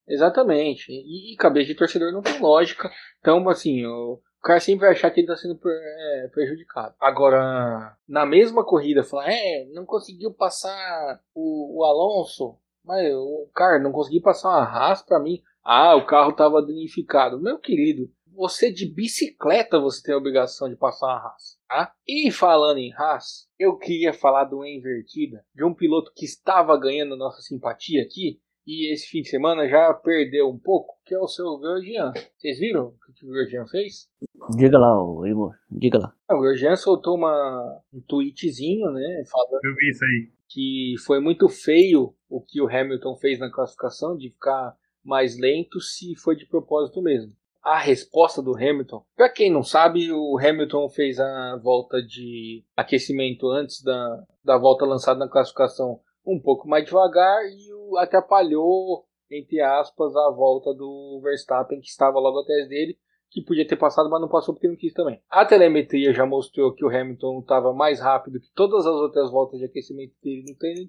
Speaker 1: Exatamente. E, e, cabeça de torcedor não tem lógica. Então, assim, o, cara sempre vai achar que ele está sendo é, prejudicado. Agora, na mesma corrida, falar, é, não conseguiu passar o, o Alonso. Mas o cara não conseguiu passar uma Haas para mim. Ah, o carro estava danificado. Meu querido, você de bicicleta você tem a obrigação de passar uma raça. Tá? E falando em raça, eu queria falar de uma invertida, de um piloto que estava ganhando nossa simpatia aqui, e esse fim de semana já perdeu um pouco, que é o seu Grosjean. Vocês viram o que o Grosjean fez?
Speaker 3: Diga lá, Igor, diga lá.
Speaker 1: O Grosjean soltou uma, um tweetzinho, né, falando...
Speaker 2: Eu vi isso aí.
Speaker 1: Que foi muito feio o que o Hamilton fez na classificação, de ficar mais lento se foi de propósito mesmo a resposta do Hamilton. Para quem não sabe, o Hamilton fez a volta de aquecimento antes da, da volta lançada na classificação um pouco mais devagar e o atrapalhou, entre aspas, a volta do Verstappen, que estava logo atrás dele, que podia ter passado, mas não passou porque não quis também. A telemetria já mostrou que o Hamilton estava mais rápido que todas as outras voltas de aquecimento dele no treino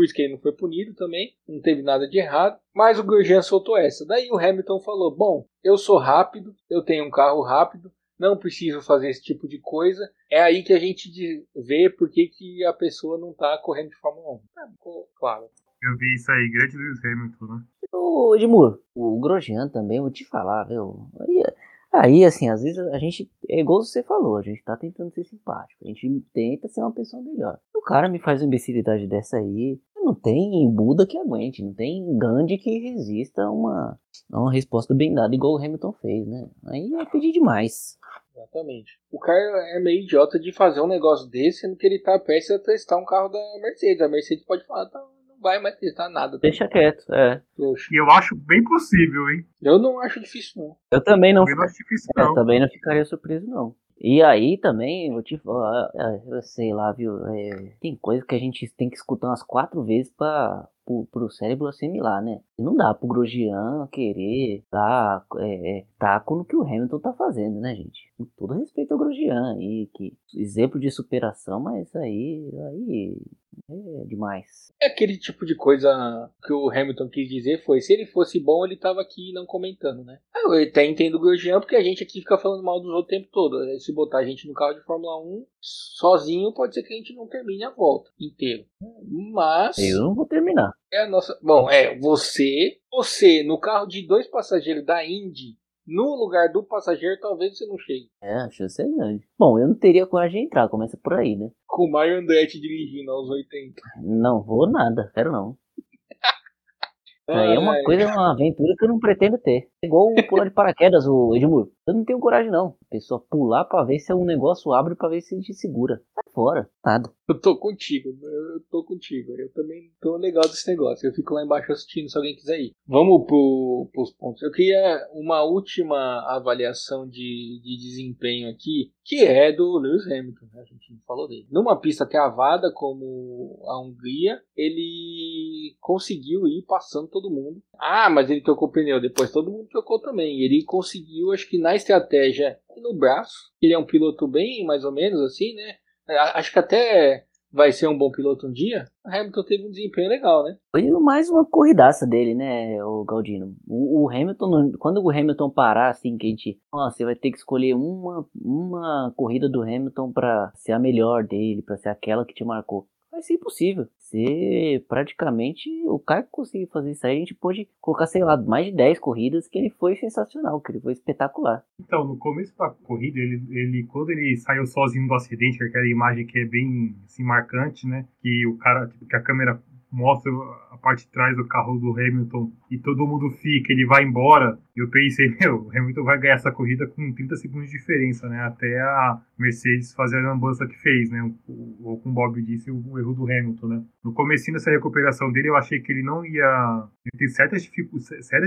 Speaker 1: por isso que ele não foi punido também, não teve nada de errado. Mas o Grosjean soltou essa. Daí o Hamilton falou: Bom, eu sou rápido, eu tenho um carro rápido, não preciso fazer esse tipo de coisa. É aí que a gente vê por que, que a pessoa não está correndo de Fórmula 1. Ah, ficou claro.
Speaker 2: Eu vi isso aí, grande Lewis Hamilton, né?
Speaker 3: Ô, Edmur, o Grosjean também, vou te falar, viu? Aí, assim, às vezes a gente, é igual você falou, a gente tá tentando ser simpático, a gente tenta ser uma pessoa melhor. O cara me faz uma imbecilidade dessa aí, não tem Buda que aguente, não tem Gandhi que resista a uma, a uma resposta bem dada, igual o Hamilton fez, né? Aí é pedir demais.
Speaker 1: Exatamente. O cara é meio idiota de fazer um negócio desse, sendo que ele tá prestes a testar um carro da Mercedes. A Mercedes pode falar, tá, vai mais testar nada.
Speaker 3: Deixa quieto, é.
Speaker 2: E eu acho bem possível, hein?
Speaker 1: Eu não acho difícil, não.
Speaker 3: Eu também não.
Speaker 2: Eu não acho difícil,
Speaker 3: não. Eu também não ficaria surpreso, não. E aí também, vou te falar, é, eu sei lá, viu? É, tem coisa que a gente tem que escutar umas quatro vezes para pro, pro cérebro assimilar, né? Não dá pro Grosjean querer tá, é, tá com o que o Hamilton tá fazendo, né, gente? Com todo respeito ao Grosjean aí, que exemplo de superação, mas aí, aí é demais.
Speaker 1: É aquele tipo de coisa que o Hamilton quis dizer foi, se ele fosse bom, ele tava aqui não comentando, né? Eu até entendo o Grosjean, porque a gente aqui fica falando mal dos outros o tempo todo. Se botar a gente no carro de Fórmula 1, sozinho, pode ser que a gente não termine a volta inteiro. Mas...
Speaker 3: Eu não vou terminar.
Speaker 1: É a nossa... Bom, é, você, você no carro de dois passageiros da Indy, no lugar do passageiro, talvez você não chegue.
Speaker 3: É, a chance é grande. Bom, eu não teria coragem de entrar, começa por aí, né?
Speaker 1: Com o Mario Andretti dirigindo aos 80.
Speaker 3: Não vou nada, quero não. Isso aí é uma coisa, uma aventura que eu não pretendo ter. É igual pular de paraquedas, o Edmur. Eu não tenho coragem, não. A pessoa pular pra ver se um negócio abre pra ver se a gente segura. Sai fora, nada.
Speaker 1: Eu tô contigo, eu tô contigo. Eu também tô legal desse negócio. Eu fico lá embaixo assistindo se alguém quiser ir. Vamos pro, pros pontos. Eu queria uma última avaliação de, de desempenho aqui, que é do Lewis Hamilton. Né? A gente não falou dele. Numa pista travada como a Hungria, ele conseguiu ir passando todo mundo. Ah, mas ele trocou pneu. Depois todo mundo trocou também. Ele conseguiu, acho que na estratégia e no braço. Ele é um piloto bem, mais ou menos assim, né? Acho que até vai ser um bom piloto um dia. Hamilton teve um desempenho legal, né?
Speaker 3: Foi mais uma corridaça dele, né, o Galdino. O, o Hamilton, quando o Hamilton parar, assim, que a gente. Ó, você vai ter que escolher uma, uma corrida do Hamilton para ser a melhor dele, para ser aquela que te marcou vai ser impossível. Ser praticamente o cara que conseguiu fazer isso aí, a gente pôde colocar, sei lá, mais de 10 corridas que ele foi sensacional, que ele foi espetacular.
Speaker 2: Então, no começo da corrida, ele, ele quando ele saiu sozinho do acidente, que aquela imagem que é bem assim, marcante, né? Que o cara, tipo, que a câmera mostra a parte de trás do carro do Hamilton e todo mundo fica, ele vai embora. Eu pensei, meu, o Hamilton vai ganhar essa corrida com 30 segundos de diferença, né? Até a Mercedes fazer a lambança que fez, né? Ou como o Bob disse, o erro do Hamilton, né? No começo dessa recuperação dele, eu achei que ele não ia ter certas dificu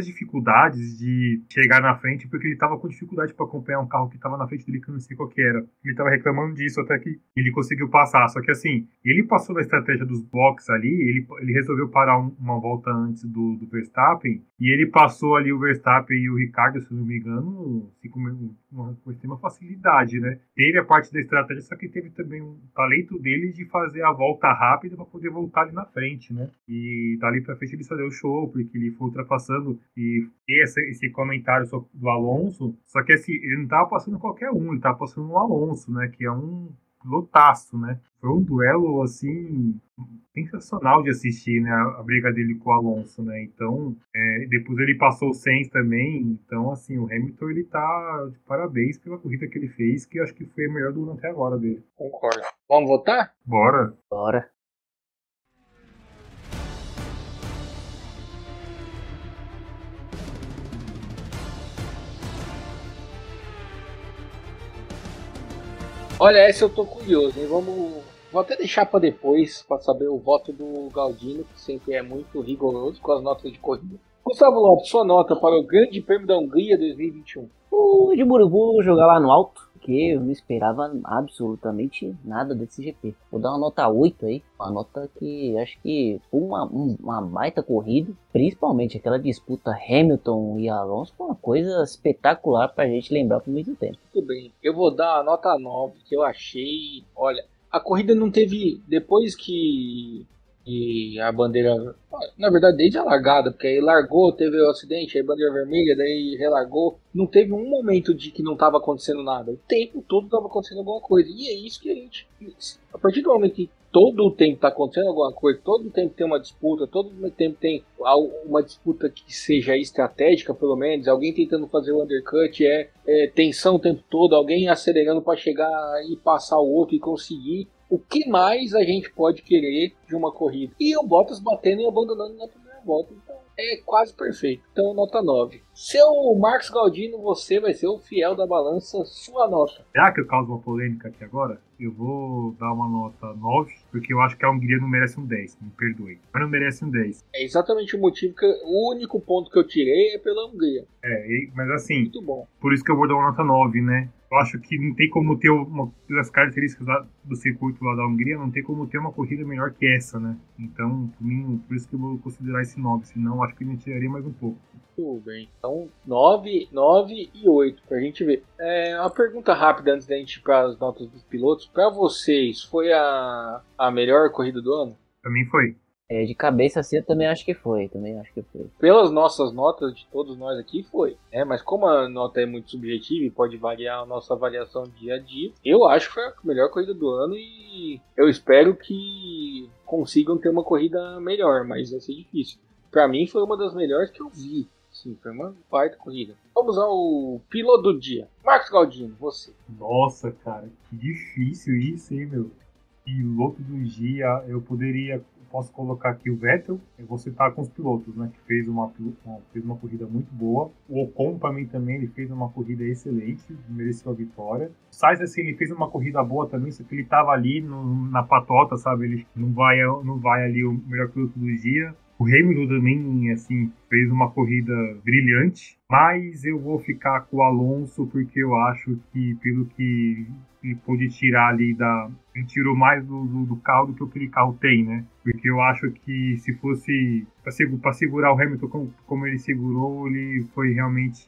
Speaker 2: dificuldades de chegar na frente, porque ele estava com dificuldade para acompanhar um carro que estava na frente dele que eu não sei qual que era. Ele estava reclamando disso até que ele conseguiu passar. Só que assim, ele passou na estratégia dos boxes ali, ele, ele resolveu parar um, uma volta antes do, do Verstappen e ele passou ali o Verstappen e o Ricardo, se não me engano, com, uma, extrema facilidade, né? Teve a parte da estratégia, só que teve também um talento dele de fazer a volta rápida para poder voltar ali na frente, né? E dali para frente ele fazer o show, porque ele foi ultrapassando e esse, esse comentário do Alonso, só que assim, ele não tava passando qualquer um, ele tava passando o Alonso, né? Que é um lotaço, né? Foi um duelo, assim, sensacional de assistir, né? A briga dele com o Alonso, né? Então, é, depois ele passou o Sainz também. Então, assim, o Hamilton, ele tá de parabéns pela corrida que ele fez, que acho que foi a melhor do ano até agora dele.
Speaker 1: Concordo. Vamos votar?
Speaker 2: Bora.
Speaker 3: Bora.
Speaker 1: Olha, essa eu tô curioso, hein? Vamos. Vou até deixar para depois, para saber o voto do Galdino, que sempre é muito rigoroso com as notas de corrida. Gustavo Lopes, sua nota para o Grande Prêmio da Hungria 2021.
Speaker 3: O de Burubu jogar lá no alto porque eu não esperava absolutamente nada desse GP. Vou dar uma nota 8 aí, uma nota que acho que foi uma, uma baita corrida, principalmente aquela disputa Hamilton e Alonso, foi uma coisa espetacular pra gente lembrar por muito tempo.
Speaker 1: Muito bem, eu vou dar a nota 9, que eu achei, olha, a corrida não teve, depois que e a bandeira, na verdade, desde a largada, porque aí largou, teve o acidente, aí bandeira vermelha, daí relargou. Não teve um momento de que não estava acontecendo nada. O tempo todo estava acontecendo alguma coisa. E é isso que a gente. A partir do momento que todo o tempo está acontecendo alguma coisa, todo o tempo tem uma disputa, todo o tempo tem uma disputa que seja estratégica, pelo menos, alguém tentando fazer o undercut, é, é tensão o tempo todo, alguém acelerando para chegar e passar o outro e conseguir o que mais a gente pode querer de uma corrida? E o Bottas batendo e abandonando na primeira volta. Então é quase perfeito. Então nota 9. Seu Marcos Galdino, você vai ser o fiel da balança, sua nota.
Speaker 2: Será que eu causo uma polêmica aqui agora? Eu vou dar uma nota 9, porque eu acho que a Hungria não merece um 10, me perdoe. Mas não merece um 10.
Speaker 1: É exatamente o motivo que o único ponto que eu tirei é pela Hungria.
Speaker 2: É, mas assim,
Speaker 1: Muito bom.
Speaker 2: por isso que eu vou dar uma nota 9, né? Eu acho que não tem como ter uma das características do circuito lá da Hungria, não tem como ter uma corrida melhor que essa, né? Então, por mim, por isso que eu vou considerar esse 9, senão acho que ele tiraria mais um pouco.
Speaker 1: Tudo bem. Então, 9, 9 e 8, pra gente ver. É, uma pergunta rápida antes da gente ir para as notas dos pilotos. Para vocês, foi a, a melhor corrida do ano?
Speaker 2: Pra mim foi.
Speaker 3: É, de cabeça assim eu também acho que foi, também acho que foi.
Speaker 1: Pelas nossas notas de todos nós aqui, foi. É, mas como a nota é muito subjetiva e pode variar a nossa avaliação dia a dia, eu acho que foi a melhor corrida do ano e eu espero que consigam ter uma corrida melhor, mas vai ser difícil. Pra mim foi uma das melhores que eu vi. Sim, foi uma baita corrida. Vamos ao piloto do dia. Marcos Galdino, você.
Speaker 2: Nossa, cara, que difícil isso, hein, meu? Piloto do dia, eu poderia posso colocar aqui o Vettel, eu vou citar com os pilotos, né, que fez uma, fez uma corrida muito boa. O Ocon, para mim, também, ele fez uma corrida excelente, mereceu a vitória. O Sainz, assim, ele fez uma corrida boa também, só que ele tava ali no, na patota, sabe, ele não vai, não vai ali o melhor piloto do dia. O Hamilton também, assim, fez uma corrida brilhante, mas eu vou ficar com o Alonso porque eu acho que, pelo que ele pôde tirar ali da. Ele tirou mais do, do, do, carro do que aquele carro tem, né? Porque eu acho que se fosse para segurar o Hamilton como, como, ele segurou, ele foi realmente.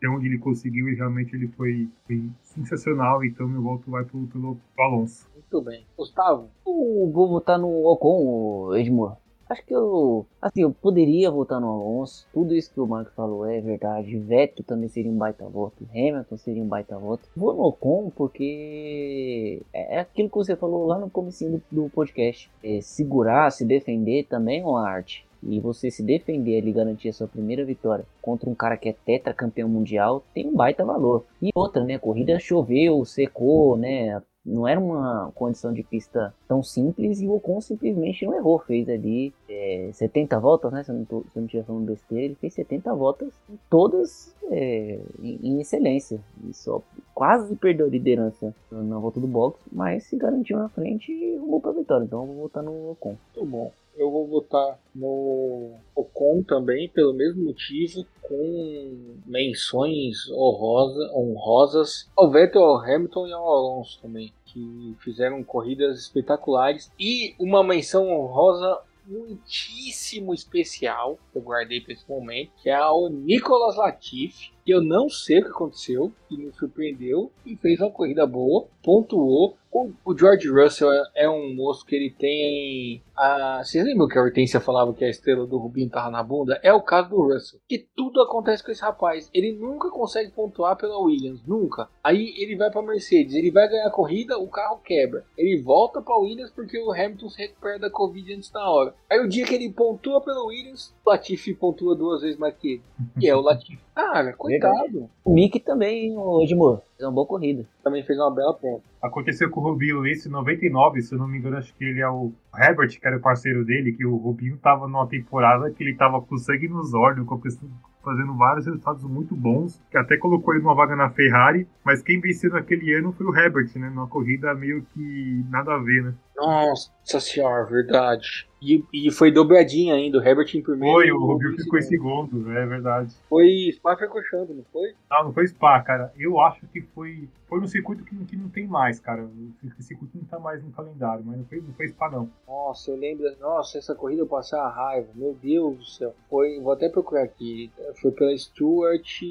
Speaker 2: De onde ele conseguiu, ele realmente ele foi, foi sensacional. Então meu voto vai pro, pelo Alonso.
Speaker 1: Muito bem. Gustavo?
Speaker 3: Eu vou votar no Ocon, Edmur. Acho que eu. Assim, eu poderia votar no Alonso. Tudo isso que o Marco falou é verdade. Vettel também seria um baita voto. Hamilton seria um baita voto. Vou no Ocon porque é, é aquilo que você falou lá no começo do, do podcast. É segurar, se defender também é uma arte. E você se defender ali garantir a sua primeira vitória contra um cara que é tetracampeão mundial tem um baita valor. E outra, né? A corrida choveu, secou, né? Não era uma condição de pista tão simples e o Ocon simplesmente não errou. Fez ali é, 70 voltas, né? Se eu não, estiver falando besteira, ele fez 70 voltas, todas é, em, em, excelência. E só quase perdeu a liderança na volta do box, mas se garantiu na frente e rumou para a vitória. Então eu vou votar no Ocon.
Speaker 1: Muito bom eu vou votar no Ocon também, pelo mesmo motivo, com menções honrosa, honrosas ao Vettel, ao Hamilton e ao Alonso também, que fizeram corridas espetaculares. E uma menção honrosa muitíssimo especial, que eu guardei para esse momento, que é o Nicolas Latifi, que eu não sei o que aconteceu, que me surpreendeu e fez uma corrida boa, pontuou. O, o George Russell é, é, um moço que ele tem. A, vocês lembram que a Hortência falava que a estrela do Rubinho tava na bunda? É o caso do Russell. Que tudo acontece com esse rapaz. Ele nunca consegue pontuar pela Williams, nunca. Aí ele vai pra Mercedes, ele vai ganhar a corrida, o carro quebra. Ele volta pra Williams porque o Hamilton se recupera da Covid antes da hora. Aí o dia que ele pontua pela Williams, Latifi pontua duas vezes mais que ele. E é o Latifi. Ah, coitado.
Speaker 3: O Mick também, o Edmur, fez uma boa corrida.
Speaker 1: Também fez uma bela ponta.
Speaker 2: Aconteceu com o Rubinho isso em 99, se eu não me engano, acho que ele é o Herbert, que era o parceiro dele, que o Rubinho tava numa temporada que ele tava com sangue nos olhos, com a fazendo vários resultados muito bons, que até colocou ele numa vaga na Ferrari, mas quem venceu naquele ano foi o Herbert, né? Numa corrida meio que nada a ver, né?
Speaker 1: Nossa senhora, verdade. E, e foi dobradinha ainda, o Herbert em primeiro.
Speaker 2: Foi, o Rubinho ficou em segundo, é verdade.
Speaker 1: Foi Spa Francorchamps, não foi?
Speaker 2: Não, não foi Spa, cara. Eu acho que foi foi no circuito que, que não tem mais, cara. O circuito não tá mais no calendário, mas não foi, não foi Spa, não.
Speaker 1: Nossa, eu lembro. Nossa, essa corrida eu passei a raiva. Meu Deus do céu. Foi, vou até procurar aqui. Foi pela Stuart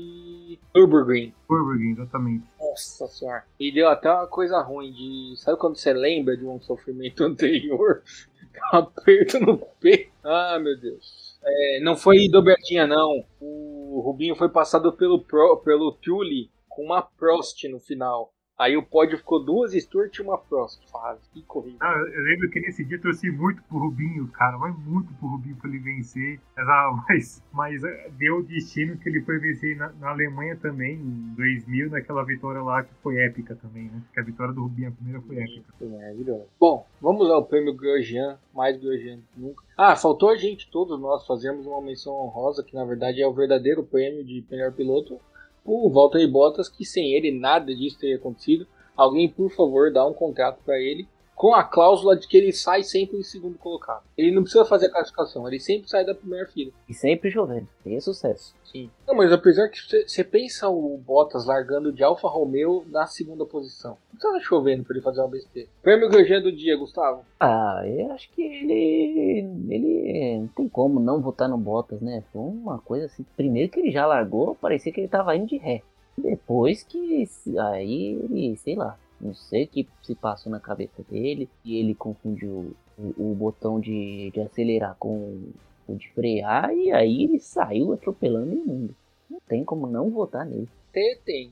Speaker 1: Nürburgring.
Speaker 2: Nürburgring, exatamente.
Speaker 1: Nossa senhora. E deu até uma coisa ruim de. Sabe quando você lembra de um sofrimento anterior? um aperto no peito. Ah, meu Deus. É, não foi dobradinha, não. O Rubinho foi passado pelo, Pro, pelo Tully com uma Prost no final. Aí o pódio ficou duas Stuart e uma Prost fase. Que corrida.
Speaker 2: Ah, eu lembro que nesse dia eu torci muito pro Rubinho, cara. Vai muito pro Rubinho pra ele vencer. Mas, ah, mas, mas eh, deu o destino que ele foi vencer na, na, Alemanha também, em 2000, naquela vitória lá que foi épica também, né? Que a vitória do Rubinho, a primeira foi épica.
Speaker 1: Foi maravilhoso. Bom, vamos ao prêmio Grosjean, mais Grosjean que nunca. Ah, faltou a gente, todos nós, fazermos uma menção honrosa, que na verdade é o verdadeiro prêmio de melhor piloto o Valtteri Bottas, que sem ele nada disso teria acontecido. Alguém, por favor, dá um contrato para ele com a cláusula de que ele sai sempre em segundo colocado. Ele não precisa fazer a classificação, ele sempre sai da primeira fila.
Speaker 3: E sempre chovendo, tem sucesso.
Speaker 1: Sim. Não, mas apesar que você pensa o Bottas largando de Alfa Romeo na segunda posição. Não precisa chovendo para ele fazer uma besteira. Prêmio Grosjean do dia, Gustavo.
Speaker 3: Ah, eu acho que ele. Ele não tem como não votar no Bottas, né? Foi uma coisa assim. Primeiro que ele já largou, parecia que ele tava indo de ré. Depois que. Aí ele, sei lá Não sei o que se passou na cabeça dele e ele confundiu o, o botão de, de acelerar com o de frear e aí ele saiu atropelando o mundo. Não tem como não votar nele.
Speaker 1: Tem, tem.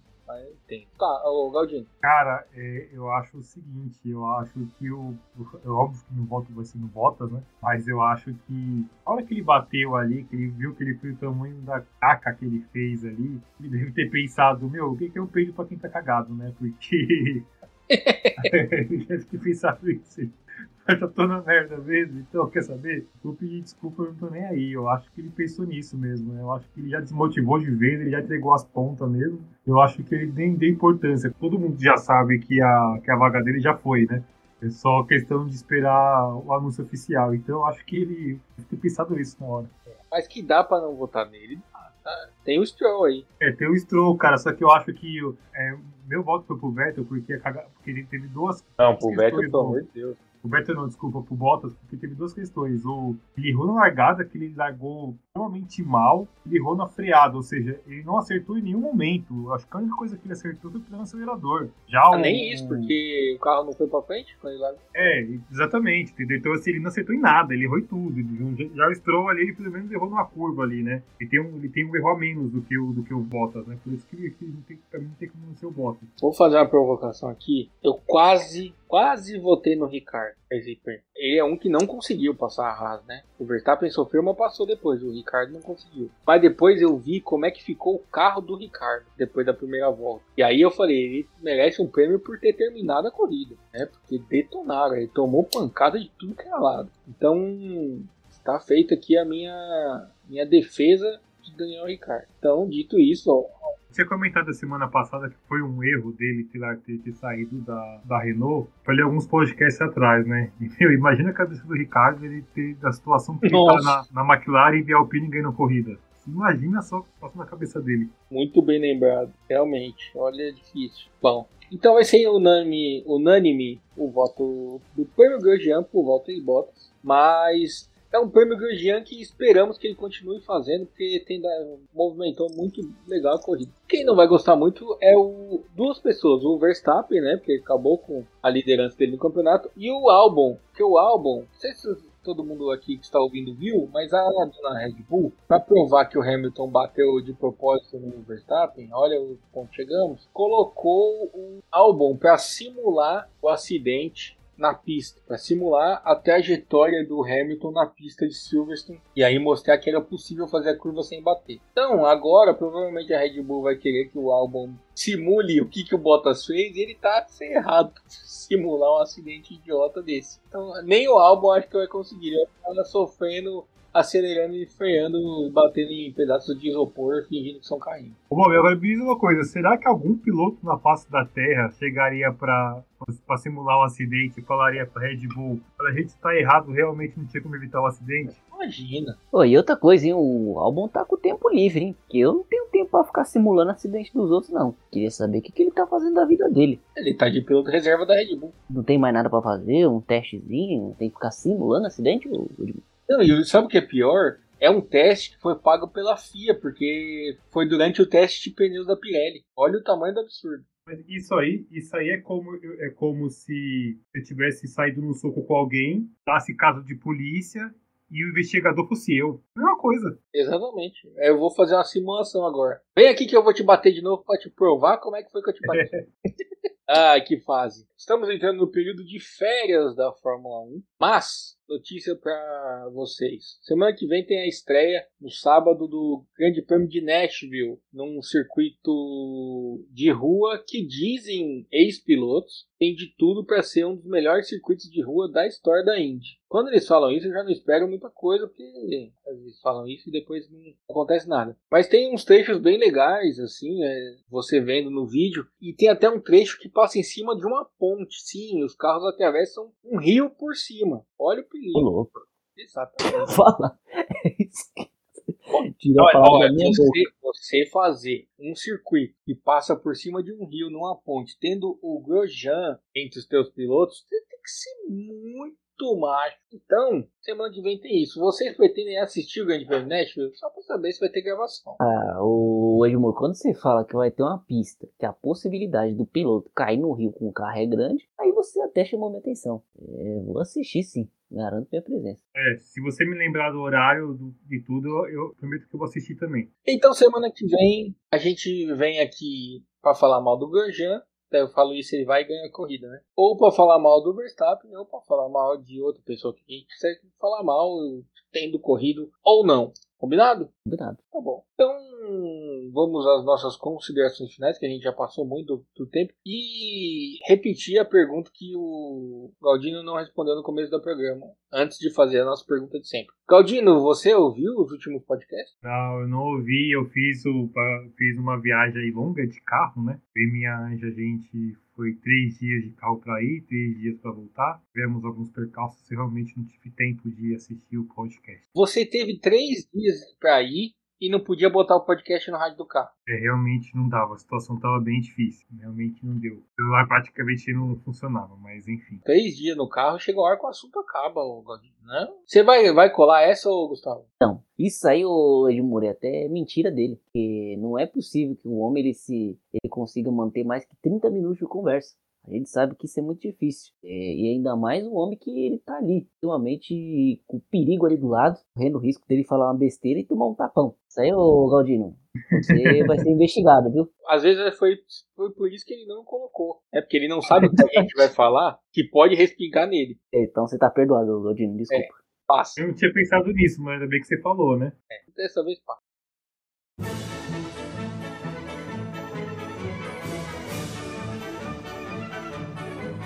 Speaker 1: Tem. Tá, ô Galdinho.
Speaker 2: Cara, é, eu acho o seguinte, eu acho que o. É óbvio que no voto vai ser no Bottas, né? Mas eu acho que a hora que ele bateu ali, que ele viu que ele fez o tamanho da caca que ele fez ali, ele deve ter pensado, meu, o que, que eu peido pra quem tá cagado, né? Porque. ele deve ter pensado isso. eu já tô na merda mesmo, então quer saber? Vou pedir desculpa, eu não tô nem aí. Eu acho que ele pensou nisso mesmo. Né? Eu acho que ele já desmotivou de vez, ele já entregou as pontas mesmo. Eu acho que ele nem deu importância. Todo mundo já sabe que a, que a vaga dele já foi, né? É só questão de esperar o anúncio oficial. Então eu acho que ele deve ter pensado isso na hora.
Speaker 1: Mas que dá pra não votar nele. Tem o Stroll aí.
Speaker 2: É, tem o Stroll, cara. Só que eu acho que é, meu voto foi pro Vettel porque, porque ele teve duas.
Speaker 1: Não, pro Vettel, pelo amor de Deus
Speaker 2: o Vettel não, desculpa, pro Bottas, porque teve duas questões. O, ele errou na largada, que ele largou extremamente mal, ele errou na freada, ou seja, ele não acertou em nenhum momento. Acho que a única coisa que ele acertou foi no acelerador. Já
Speaker 1: ah,
Speaker 2: o,
Speaker 1: nem isso, porque o carro não foi pra frente quando ele largou.
Speaker 2: É, exatamente, entendeu? Então assim, ele não acertou em nada, ele errou em tudo. Já o Stroll ali, ele pelo menos errou numa curva ali, né? Ele tem um, ele tem um erro a menos do que o, do que o Bottas, né? Por isso que, que não tem, pra mim não tem como não ser o Bottas.
Speaker 1: Vou fazer uma provocação aqui. Eu quase, quase votei no Ricardo. Ele é um que não conseguiu passar a Haas, né? O Verstappen sofreu, mas passou depois. O Ricardo não conseguiu. Mas depois eu vi como é que ficou o carro do Ricardo depois da primeira volta. E aí eu falei, ele merece um prêmio por ter terminado a corrida, né? Porque detonaram, ele tomou pancada de tudo que era lado. Então, está feita aqui a minha, minha defesa de Daniel Ricardo. Então, dito isso, ó,
Speaker 2: tinha comentado a semana passada que foi um erro dele ter, ter saído da, da Renault. Falei alguns podcasts atrás, né? E, meu, imagina a cabeça do Ricardo ele ter da situação que ele tá na, na McLaren e a Alpine ganhando corrida. Imagina só o que passa na cabeça dele.
Speaker 1: Muito bem lembrado, realmente. Olha, é difícil. Bom, então vai ser unânime, unânime o voto do Prêmio Grosjean por volta de Bottas. Mas é um prêmio Grosjean que esperamos que ele continue fazendo, porque tem movimentou muito legal a corrida. Quem não vai gostar muito é o duas pessoas, o Verstappen, né, porque acabou com a liderança dele no campeonato, e o Albon, que o Albon, não sei se todo mundo aqui que está ouvindo viu, mas a dona Red Bull, para provar que o Hamilton bateu de propósito no Verstappen, olha o ponto chegamos, colocou o Albon para simular o acidente na pista, para simular a trajetória do Hamilton na pista de Silverstone e aí mostrar que era possível fazer a curva sem bater. Então, agora provavelmente a Red Bull vai querer que o Albon simule o que, que o Bottas fez e ele tá errado simular um acidente idiota desse. Então, nem o Albon acho que vai conseguir, ele vai sofrendo acelerando e freando, batendo em pedaços de isopor, fingindo que são carrinhos.
Speaker 2: Ô, Bob, agora me diz uma coisa: será que algum piloto na face da Terra chegaria para simular um acidente e falaria para Red Bull: a gente está errado, realmente não tinha como evitar o acidente?
Speaker 1: Imagina.
Speaker 3: Oh, e outra coisa, hein? O Albon tá com o tempo livre, hein? Porque eu não tenho tempo para ficar simulando acidente dos outros, não. Queria saber o que, que ele tá fazendo da vida dele.
Speaker 1: Ele tá de piloto reserva da Red Bull.
Speaker 3: Não tem mais nada para fazer, um testezinho, tem que ficar simulando acidente, ou...
Speaker 1: Não, e sabe o que é pior? É um teste que foi pago pela FIA, porque foi durante o teste de pneus da Pirelli. Olha o tamanho do absurdo.
Speaker 2: Mas isso aí, isso aí é como, é como se eu tivesse saído no soco com alguém, dasse caso de polícia e o investigador fosse eu. Mesma coisa.
Speaker 1: Exatamente. Eu vou fazer uma simulação agora. Vem aqui que eu vou te bater de novo para te provar como é que foi que eu te bati. ah, que fase. Estamos entrando no período de férias da Fórmula 1, mas notícia para vocês. Semana que vem tem a estreia no sábado do Grande Prêmio de Nashville, num circuito de rua que dizem ex-pilotos tem de tudo para ser um dos melhores circuitos de rua da história da Indy. Quando eles falam isso, eu já não espero muita coisa, porque eles falam isso e depois não acontece nada. Mas tem uns trechos bem legais, assim, é, você vendo no vídeo, e tem até um trecho que passa em cima de uma ponte. Sim, os carros atravessam um rio por cima. Olha o perigo.
Speaker 3: Tô louco.
Speaker 1: Exatamente.
Speaker 3: Fala. É isso que... Tira
Speaker 1: a olha, você, você, fazer um circuito que passa por cima de um rio numa ponte, tendo o Grosjean entre os teus pilotos, tem que ser muito muito macho. Então, semana que vem tem isso. Vocês pretendem assistir o Grande Prêmio Nashville? Só pra saber se vai ter gravação.
Speaker 3: Ah, o Edmur, quando você fala que vai ter uma pista, que a possibilidade do piloto cair no rio com o carro é grande, aí você até chamou minha atenção. É, vou assistir sim. Garanto minha presença.
Speaker 2: É, se você me lembrar do horário do, de tudo, eu, prometo que eu vou assistir também.
Speaker 1: Então, semana que vem, a gente vem aqui pra falar mal do Grosjean. Eu falo isso, ele vai e ganha a corrida, né? Ou pra falar mal do Verstappen, ou pra falar mal de outra pessoa que a gente quiser falar mal, tendo corrido ou não. Combinado?
Speaker 3: Combinado.
Speaker 1: Tá bom. Então, vamos às nossas considerações finais, que a gente já passou muito do, do tempo. E repetir a pergunta que o Galdino não respondeu no começo do programa, antes de fazer a nossa pergunta de sempre. Galdino, você ouviu os últimos podcasts?
Speaker 2: Não, eu não ouvi. Eu fiz, o, fiz uma viagem longa de carro, né? Eu e minha anja, a gente foi três dias de carro para ir, três dias para voltar. Tivemos alguns percalços e realmente não tive tempo de assistir o podcast.
Speaker 1: Você teve três dias para ir e não podia botar o podcast no rádio do carro.
Speaker 2: É, realmente não dava, a situação estava bem difícil, realmente não deu. O celular praticamente não funcionava, mas enfim.
Speaker 1: Três dias no carro, chega a hora que o assunto acaba, né? Você vai, vai colar essa, ou Gustavo?
Speaker 3: Não, isso aí, o Edmure, é até mentira dele, porque não é possível que um homem ele se ele consiga manter mais que 30 minutos de conversa. A gente sabe que isso é muito difícil. É, e ainda mais um homem que ele tá ali, extremamente com perigo ali do lado, correndo o risco dele falar uma besteira e tomar um tapão. Isso aí, ô Galdino, você vai ser investigado, viu?
Speaker 1: Às vezes foi, foi por isso que ele não colocou. É porque ele não sabe o que a gente vai falar que pode respingar nele.
Speaker 3: É, então você tá perdoado, Galdino, desculpa. É,
Speaker 1: passa.
Speaker 2: Eu não tinha pensado nisso, mas ainda bem que você falou, né?
Speaker 1: É, dessa vez passa.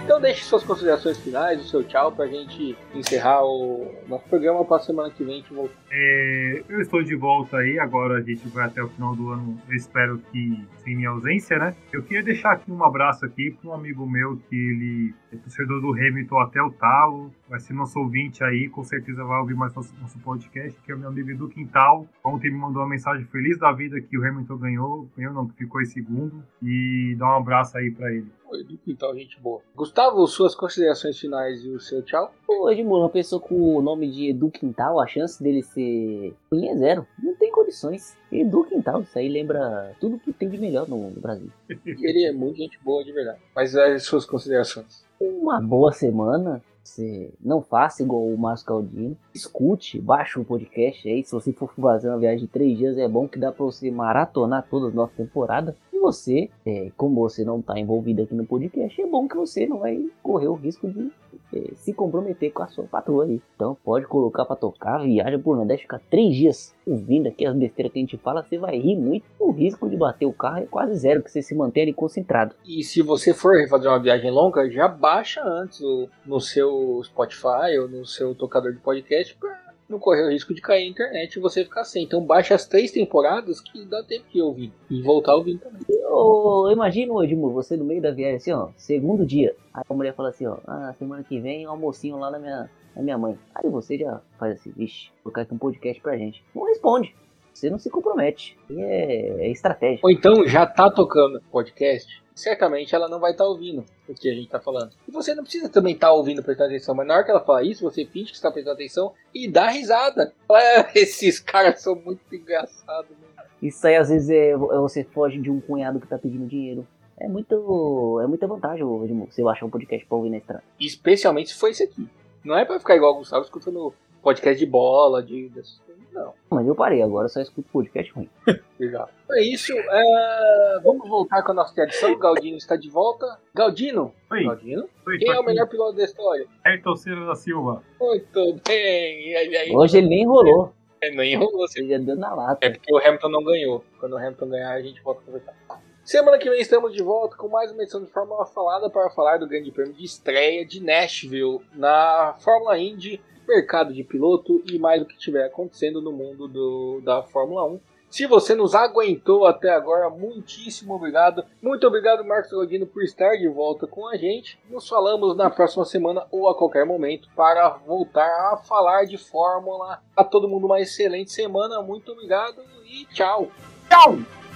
Speaker 1: Então deixe suas considerações finais, o seu tchau pra gente encerrar o nosso programa para semana que vem a gente.
Speaker 2: É, eu estou de volta aí, agora a gente vai até o final do ano, eu espero que sem minha ausência, né? Eu queria deixar aqui um abraço aqui para um amigo meu que ele é torcedor do Hamilton até o talo, vai ser nosso ouvinte aí, com certeza vai ouvir mais nosso, nosso podcast, que é o meu amigo Edu Quintal. Ontem me mandou uma mensagem feliz da vida que o Hamilton ganhou, ganhou não, que ficou em segundo, e dá um abraço aí para ele.
Speaker 1: Edu Quintal, gente boa. Gustavo, suas considerações finais e o seu tchau?
Speaker 3: Pô, Edmundo, uma pessoa com o nome de Edu Quintal, a chance dele ser ruim é zero. Não tem condições. Edu Quintal, isso aí lembra tudo que tem de melhor no, no Brasil.
Speaker 1: ele é muito gente boa de verdade. Mas as suas considerações?
Speaker 3: Uma boa semana. Você não faça igual o Márcio Caldino. Escute, baixe o podcast aí. Se você for fazer uma viagem de três dias, é bom que dá pra você maratonar todas as nossas temporadas. E você, é, como você não está envolvido aqui no podcast, é bom que você não vai correr o risco de é, se comprometer com a sua patroa aí. Então pode colocar para tocar, viaja por Nordeste, ficar três dias ouvindo aqui as besteiras que a gente fala, você vai rir muito. O risco de bater o carro é quase zero, que você se mantém ali concentrado.
Speaker 1: E se você for fazer uma viagem longa, já baixa antes no seu Spotify ou no seu tocador de podcast pra não correr o risco de cair a internet e você ficar sem. Então baixa as três temporadas que dá tempo de ouvir. E voltar ouvindo também.
Speaker 3: Eu imagino, Edmur, você no meio da viagem assim, ó, segundo dia. Aí a mulher fala assim, ó, ah, semana que vem almocinho lá na minha, na minha mãe. Aí você já faz assim, vixe, vou colocar aqui um podcast pra gente. Não responde. Você não se compromete. E é, é estratégia.
Speaker 1: Ou então já tá tocando podcast certamente ela não vai estar tá ouvindo o que a gente está falando. E você não precisa também estar tá ouvindo, prestando atenção, mas na hora que ela fala isso, você finge que está prestando atenção e dá risada. Ah, esses caras são muito engraçados. Né?
Speaker 3: Isso aí às vezes é, é você foge de um cunhado que está pedindo dinheiro. É muito. É muita vantagem você baixar um podcast pra ouvir na estrada.
Speaker 1: Especialmente se for esse aqui. Não é pra ficar igual o Gustavo escutando podcast de bola, de. Não.
Speaker 3: Mas eu parei, agora só escuto podcast ruim.
Speaker 1: Legal. É isso. É... Vamos voltar com a nossa tradição. O Galdino está de volta. Galdino.
Speaker 2: Oi.
Speaker 1: Galdino.
Speaker 2: Oi,
Speaker 1: Quem é o melhor piloto da história?
Speaker 2: Ayrton Senna da Silva.
Speaker 1: Muito bem. Aí,
Speaker 3: Hoje ele nem enrolou.
Speaker 1: Ele não enrolou.
Speaker 3: Ele já deu na lata.
Speaker 1: É porque o Hamilton não ganhou. Quando o Hamilton ganhar, a gente volta a conversar. Semana que vem estamos de volta com mais uma edição de Fórmula Falada para falar do Grande Prêmio de estreia de Nashville na Fórmula Indy mercado de piloto e mais o que estiver acontecendo no mundo do, da Fórmula 1. Se você nos aguentou até agora, muitíssimo obrigado. Muito obrigado, Marcos Godino, por estar de volta com a gente. Nos falamos na próxima semana ou a qualquer momento para voltar a falar de Fórmula. A todo mundo uma excelente semana. Muito obrigado e tchau. Tchau!